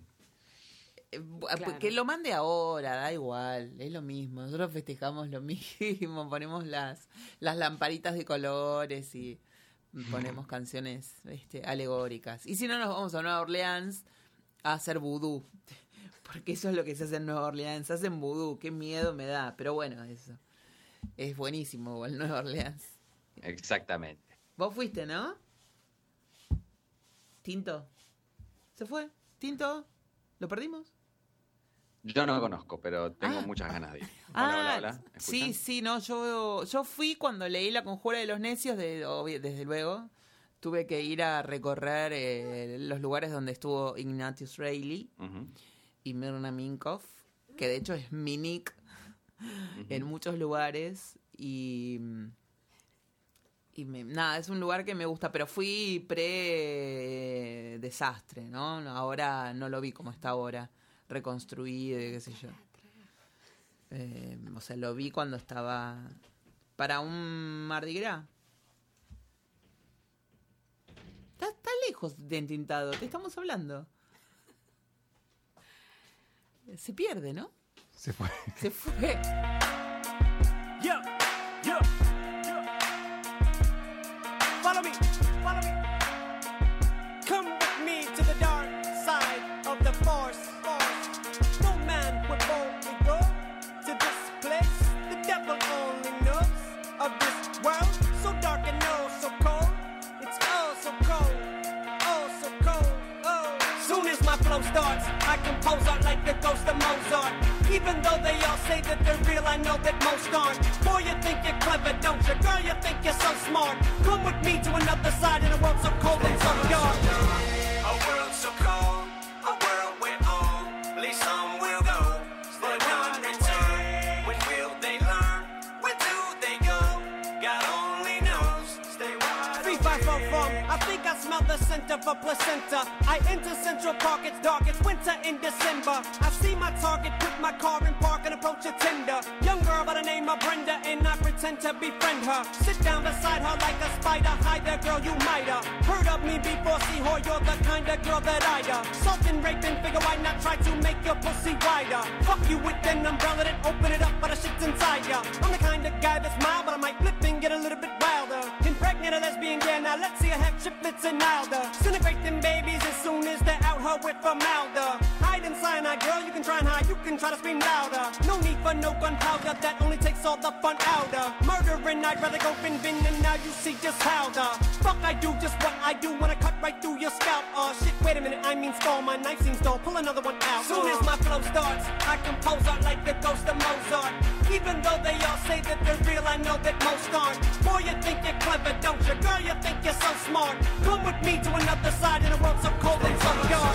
Eh, bu- Claro. Que lo mande ahora, da igual, es lo mismo. Nosotros festejamos lo mismo, ponemos las, las lamparitas de colores y ponemos canciones este, alegóricas. Y si no, nos vamos a Nueva Orleans a hacer vudú. Porque eso es lo que se hace en Nueva Orleans. Hacen vudú, qué miedo me da. Pero bueno, eso. Es buenísimo igual Nueva Orleans. Exactamente. Vos fuiste, ¿no? Tinto. ¿Se fue? ¿Tinto? ¿Lo perdimos? Yo no conozco, pero tengo Ah. muchas ganas de ir. Hola, Ah, hola, hola. ¿Me sí, sí, no, yo, yo fui cuando leí La Conjura de los Necios, de, desde luego. Tuve que ir a recorrer eh, los lugares donde estuvo Ignatius Reilly. Y Mirna Minkoff, que de hecho es mi nick en muchos lugares. Y, y me- nada, es un lugar que me gusta, pero fui pre-desastre, ¿no? Ahora no lo vi como está ahora, reconstruido y qué sé yo. Eh, o sea, lo vi cuando estaba para un Mardi Gras. Está, está lejos de entintado, te estamos hablando. Se pierde, ¿no? se fue. Se fue. Yo, I compose art like the ghost of Mozart. Even though they all say that they're real, I know that most aren't. Boy, you think you're clever, don't you? Girl, you think you're so smart. Come with me to another side in a world so cold and so dark. Scent of a placenta. I enter Central Park, it's dark, it's winter in December. I see my target, put my car in park and approach a tender. Young girl by the name of Brenda, and I pretend to befriend her. Sit down beside her like a spider. Hi there, girl, you might have heard of me before. See, whore, you're the kind of girl that I'd uh, salt and rape and figure why not try to make your pussy wider. Fuck you with an umbrella, then open it up, but the shit's inside ya. I'm the kind of guy that's mild, but I might flip and get a little bit. Impregnate a lesbian, yeah, now let's see a have triplets and milder. Disintegrate them babies as soon as they're her with formaldehyde. Hide in cyanide, girl, you can try and hide, you can try to scream louder. No need for no gunpowder, that only takes all the fun out of murdering. I'd rather go bin bin, and now you see just how the fuck I do just what I do when I cut right through your scalp. Oh shit, wait a minute, I mean skull, my knife seems dull. Pull another one out. Soon as my flow starts, I compose art like the ghost of Mozart. Even though they all say that they're real, I know that most aren't. Boy, you think you're clever, don't you? Girl, you think you're so smart. Come with me to another side in a world so cold and so dark.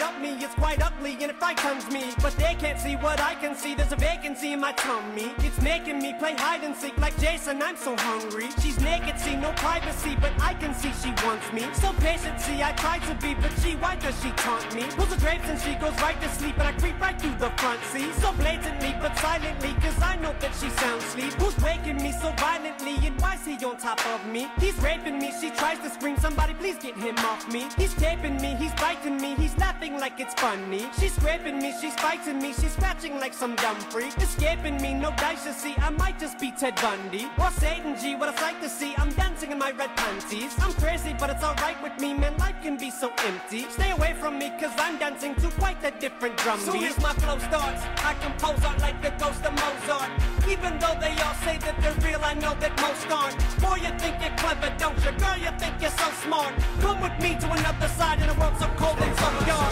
of me, it's quite ugly and it frightens me. But they can't see what I can see, there's a vacancy in my tummy. It's making me play hide and seek like Jason, I'm so hungry. She's naked, see no privacy, but I can see she wants me. So patient, see, I try to be, but she, why does she taunt me? Pulls the drapes and she goes right to sleep, and I creep right through the front seat. So blatantly, but silently, cause I know that she sounds sleep. Who's waking me so violently, and why's he on top of me? He's raping me, she tries to scream, somebody please get him off me. He's taping me, he's biting me, he's laughing like it's funny. She's scraping me, she's fighting me, she's scratching like some dumb freak. Escaping me, no dice to see, I might just be Ted Bundy. Or Satan G, what a sight to see, I'm dancing in my red panties. I'm crazy, but it's alright with me, man, life can be so empty. Stay away from me, cause I'm dancing to quite a different drum beat. Soon as my flow starts, I compose art like the ghost of Mozart. Even though they all say that they're real, I know that most aren't. Boy, you think you're clever, don't you? Girl, you think you're so smart. Come with me to another side in a world so cold and so dark.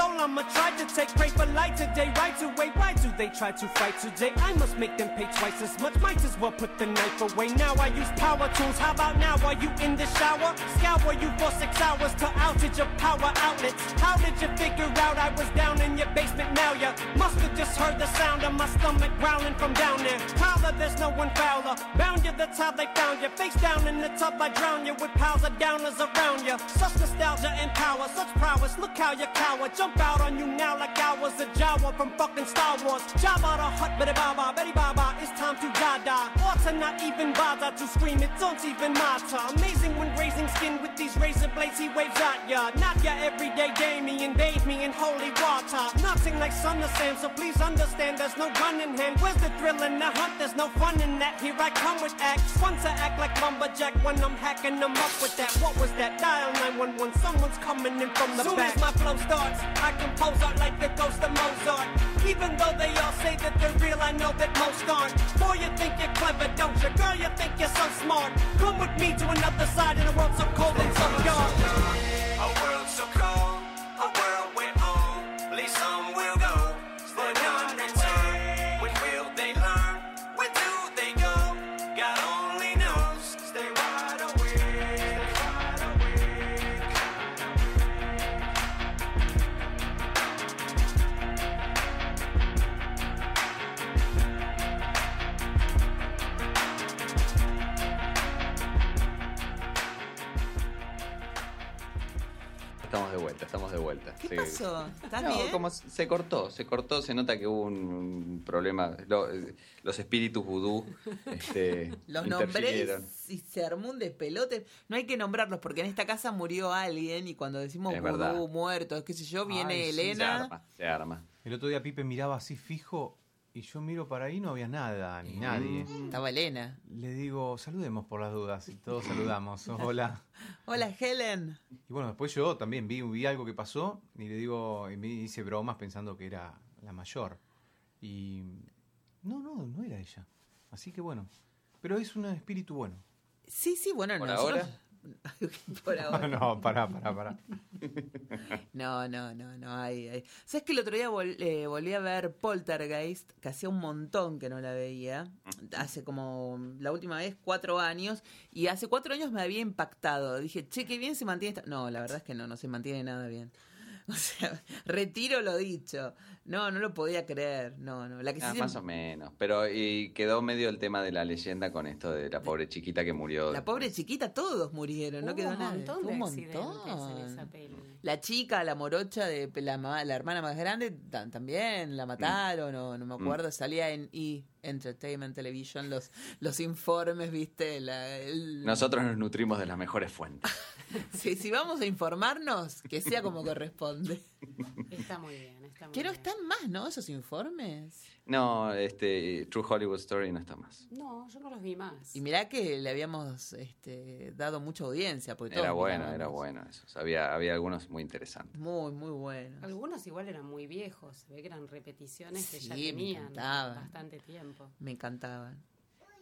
soul I'ma try to take. Pray for light today, right away. Why do they try to fight today? I must make them pay twice as much. Might as well put the knife away. Now I use power tools. How about now? Are you in the shower? Scour you for six hours to outage your power outlets. How did you figure out I was down in your basement? Now you must have just heard the sound of my stomach growling from down there. Tyler, there's no one fouler. Bound you, that's how they found you. Face down in the tub, I drown you with piles of downers around you. Such nostalgia and power, such prowess. Look how you cower. Jump out on you now like I was a Jawa from fucking Star Wars. Jabba the Hutt, Betty Baba, Betty Baba. It's time to die Or to not even bother to scream. It don't even matter. Amazing when grazing skin with these razor blades. He waves at ya. Not ya everyday Damien. Bathe me in holy water. Nothing like Son of Sam, so please understand there's no gun in hand. Where's the thrill in the hunt? There's no fun in that. Here I come with acts. Once I act like lumberjack when I'm hacking them up with that. What was that? Dial 911. Someone's coming in from the Soon back. as my flow starts, I compose art like the ghost of Mozart. Even though they all say that they're real, I know that most aren't. Boy, you think you're clever, don't you? Girl, you think you're so smart. Come with me to another side in a world so cold and so dark. ¿Qué Sí. pasó? ¿Estás No, bien? como se cortó, se cortó, se nota que hubo un problema. Lo- eh, los espíritus vudú este, Los nombré y se armó un despelote. No hay que nombrarlos porque en esta casa murió alguien y cuando decimos Es vudú, verdad. muertos, qué sé yo, viene Ay, sí, Se Elena. arma, se arma. El otro día Pipe miraba así fijo y yo miro para ahí no había nada, ni nadie. Estaba Elena. Le digo, saludemos por las dudas y todos saludamos. Hola. Hola, Helen. Y bueno, después yo también vi, vi algo que pasó y le digo, y me hice bromas pensando que era la mayor. Y no, no, no era ella. Así que bueno, pero es un espíritu bueno. Sí, sí, bueno, ¿Por nosotros- Por ahora. No, pará, pará, pará. No, no, no, no hay. hay. ¿Sabes que el otro día vol- eh, volví a ver Poltergeist, que hacía un montón que no la veía? Hace como la última vez cuatro años, y hace cuatro años me había impactado. Dije, che, qué bien se mantiene esta. No, la verdad es que no, no se mantiene nada bien. O sea, retiro lo dicho. No, no lo podía creer. No, no. La que sí Ah, se- más o menos. Pero y quedó medio el tema de la leyenda con esto de la pobre chiquita que murió. La pobre chiquita, todos murieron, no quedó un nada. montón de un montón. en esa peli. La chica, la morocha de la, ma- la hermana más grande, ta- también la mataron, o no me acuerdo, salía en E! Entertainment Television los, los informes, viste, la, el- Nosotros nos nutrimos de las mejores fuentes. si, si vamos a informarnos, que sea como corresponde. Está muy bien, está muy bien. están más, ¿no? Esos informes. No, este True Hollywood Story no está más. No, yo no los vi más. Y mirá que le habíamos este, dado mucha audiencia. Porque Era todos bueno, mirábamos. era bueno eso. Había, había algunos muy interesantes. Muy, muy bueno. Algunos igual eran muy viejos, se ve que eran repeticiones que ya Sí, me tenían encantaban. bastante tiempo. Me encantaban.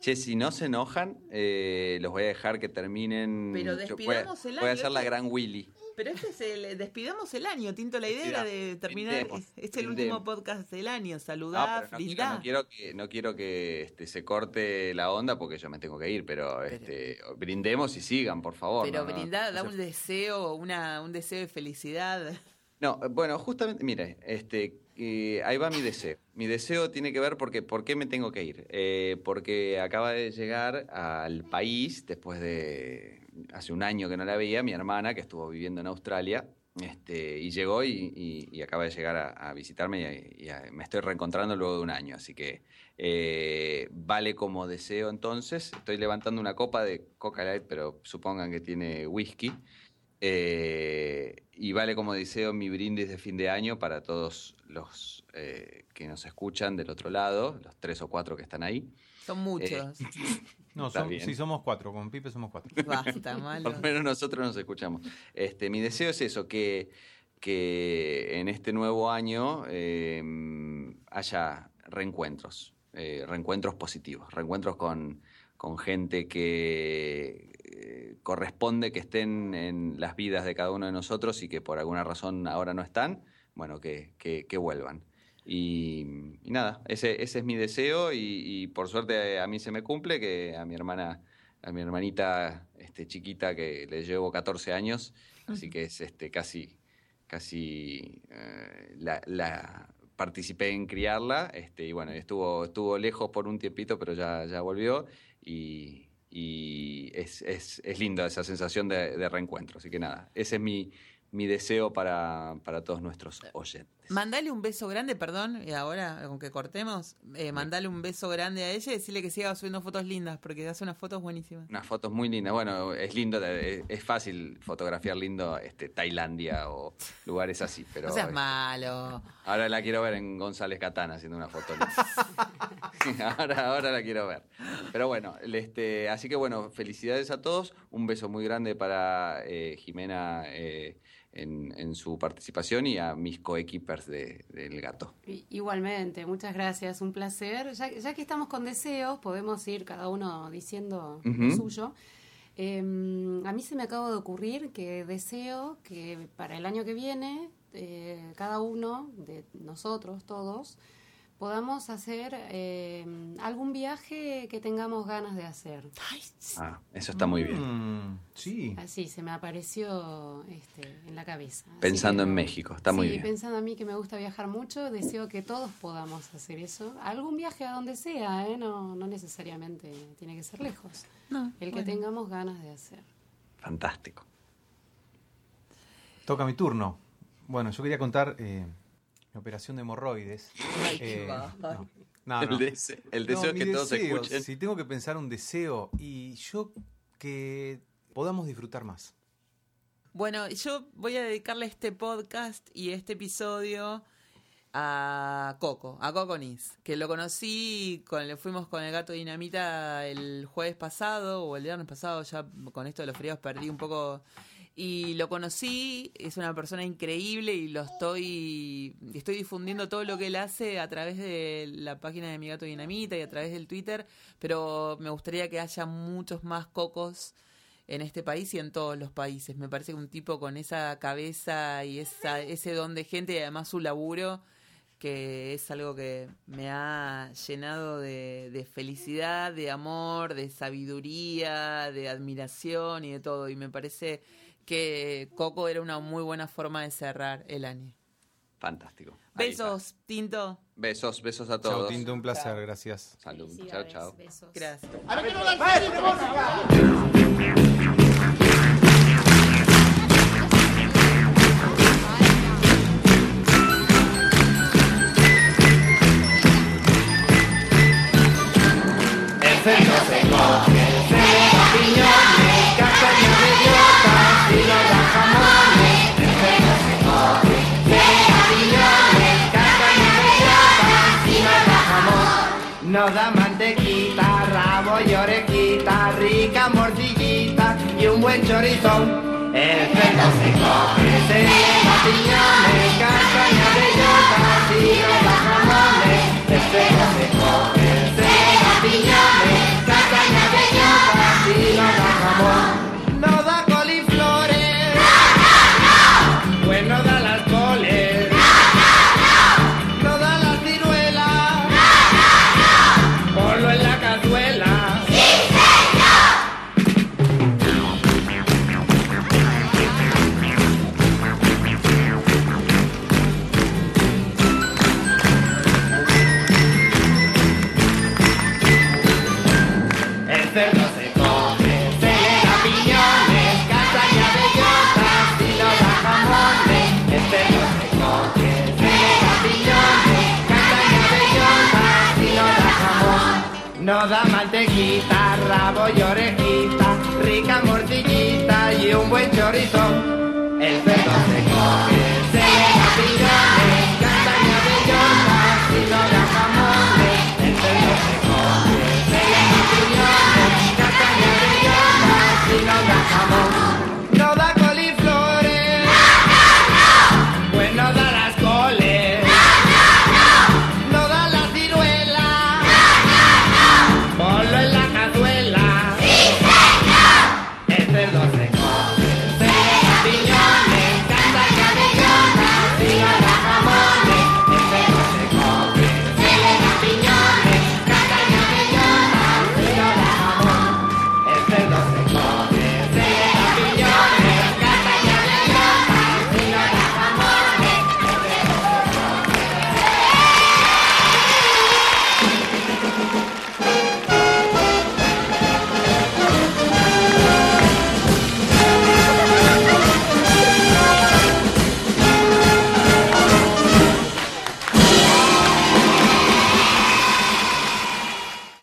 Che, si no se enojan, eh, los voy a dejar que terminen. Pero Yo despidamos voy, a- el voy a año, hacer la gran Willy. Pero este es el. Despidamos el año, Tinto. La idea era de terminar. brindemos, es- Este es el último podcast del año. Saludar, pero no, quiero, no quiero que, no quiero que este, se corte la onda porque yo me tengo que ir, pero, este, brindemos y sigan, por favor. Pero no, brindar, da un deseo, una, un deseo de felicidad. No, bueno, justamente, mire, este, eh, ahí va mi deseo. Mi deseo tiene que ver porque, ¿por qué me tengo que ir? Eh, porque acaba de llegar al país, después de hace un año que no la veía, mi hermana, que estuvo viviendo en Australia, este, y llegó y, y- acaba de llegar a, visitarme y, y a- me estoy reencontrando luego de un año. Así que eh, vale como deseo entonces. Estoy levantando una copa de Coca Light, pero supongan que tiene whisky. Eh, y vale como deseo mi brindis de fin de año para todos los eh, que nos escuchan del otro lado, los tres o cuatro que están ahí. Son muchos. No, Está son- sí, somos cuatro. Con Pipe somos cuatro. Basta, malo. Por lo menos nosotros nos escuchamos. Este, mi deseo es eso, que, que en este nuevo año eh, haya reencuentros, eh, reencuentros positivos, reencuentros con, con gente que eh, corresponde que estén en las vidas de cada uno de nosotros y que por alguna razón ahora no están, bueno, que, que- que vuelvan. Y, y nada, ese, ese es mi deseo y, y por suerte a mí se me cumple, que a mi hermana, a mi hermanita este, chiquita que le llevo 14 años, así que es este, casi, casi eh, la, la- participé en criarla este, y bueno, estuvo, estuvo lejos por un tiempito, pero ya, ya volvió y, y es, es, es lindo esa sensación de, de reencuentro. Así que nada, ese es mi, mi deseo para, para todos nuestros oyentes. Mandale un beso grande, perdón, y ahora, aunque cortemos, eh, mandale un beso grande a ella y decirle que siga subiendo fotos lindas, porque hace unas fotos buenísimas. Unas fotos muy lindas. Bueno, es lindo, es, es fácil fotografiar lindo este, Tailandia o lugares así, pero no seas este, malo. ahora la quiero ver en González Catán haciendo una foto linda. ahora, ahora la quiero ver. Pero bueno, este, así que bueno, felicidades a todos. Un beso muy grande para eh, Jimena eh, en, en su participación y a mis coequippers de, del gato. Igualmente, muchas gracias, un placer. Ya, ya que estamos con deseos, podemos ir cada uno diciendo lo suyo. Eh, a mí se me acaba de ocurrir que deseo que para el año que viene, eh, cada uno de nosotros, todos, podamos hacer eh, algún viaje que tengamos ganas de hacer. Ah, eso está muy bien. Mm, sí. Así se me apareció este, en la cabeza. Así Pensando que en México, está muy sí, bien. pensando a mí que me gusta viajar mucho, deseo que todos podamos hacer eso. Algún viaje a donde sea, ¿eh? no, no necesariamente tiene que ser lejos. No, El que bueno. tengamos ganas de hacer. Fantástico. Toca mi turno. Bueno, yo quería contar eh, operación de hemorroides. Eh, va. no, no, El, no. dese- el deseo que todos deseo, escuchen. Si tengo que pensar un deseo y yo que podamos disfrutar más. Bueno, yo voy a dedicarle este podcast y este episodio a Coco, a Coco Nis, que lo conocí, con, le fuimos con el gato dinamita el jueves pasado o el viernes pasado, ya con esto de los feriados perdí un poco. Y lo conocí, es una persona increíble y lo estoy, estoy difundiendo todo lo que él hace a través de la página de Mi Gato Dinamita y a través del Twitter, pero me gustaría que haya muchos más cocos en este país y en todos los países. Me parece que un tipo con esa cabeza y esa, ese don de gente y además su laburo, que es algo que me ha llenado de, de felicidad, de amor, de sabiduría, de admiración y de todo. Y me parece que Coco era una muy buena forma de cerrar el año. Fantástico. Ahí está. Besos, Tinto. Besos, besos a Chao, todos. Tinto, un placer, gracias. Salud. Chao, chao. Besos. Gracias. Coge, Nos mantequita, rabo y orejita, rica morcillita y un buen chorizón. El centro se coge, se le da piñones, castaña bellotas y da jamones. El centro se coge, se le da piñones, castaña bellotas y da jamón. Rabo orejita, rica morcillita y un buen cerdo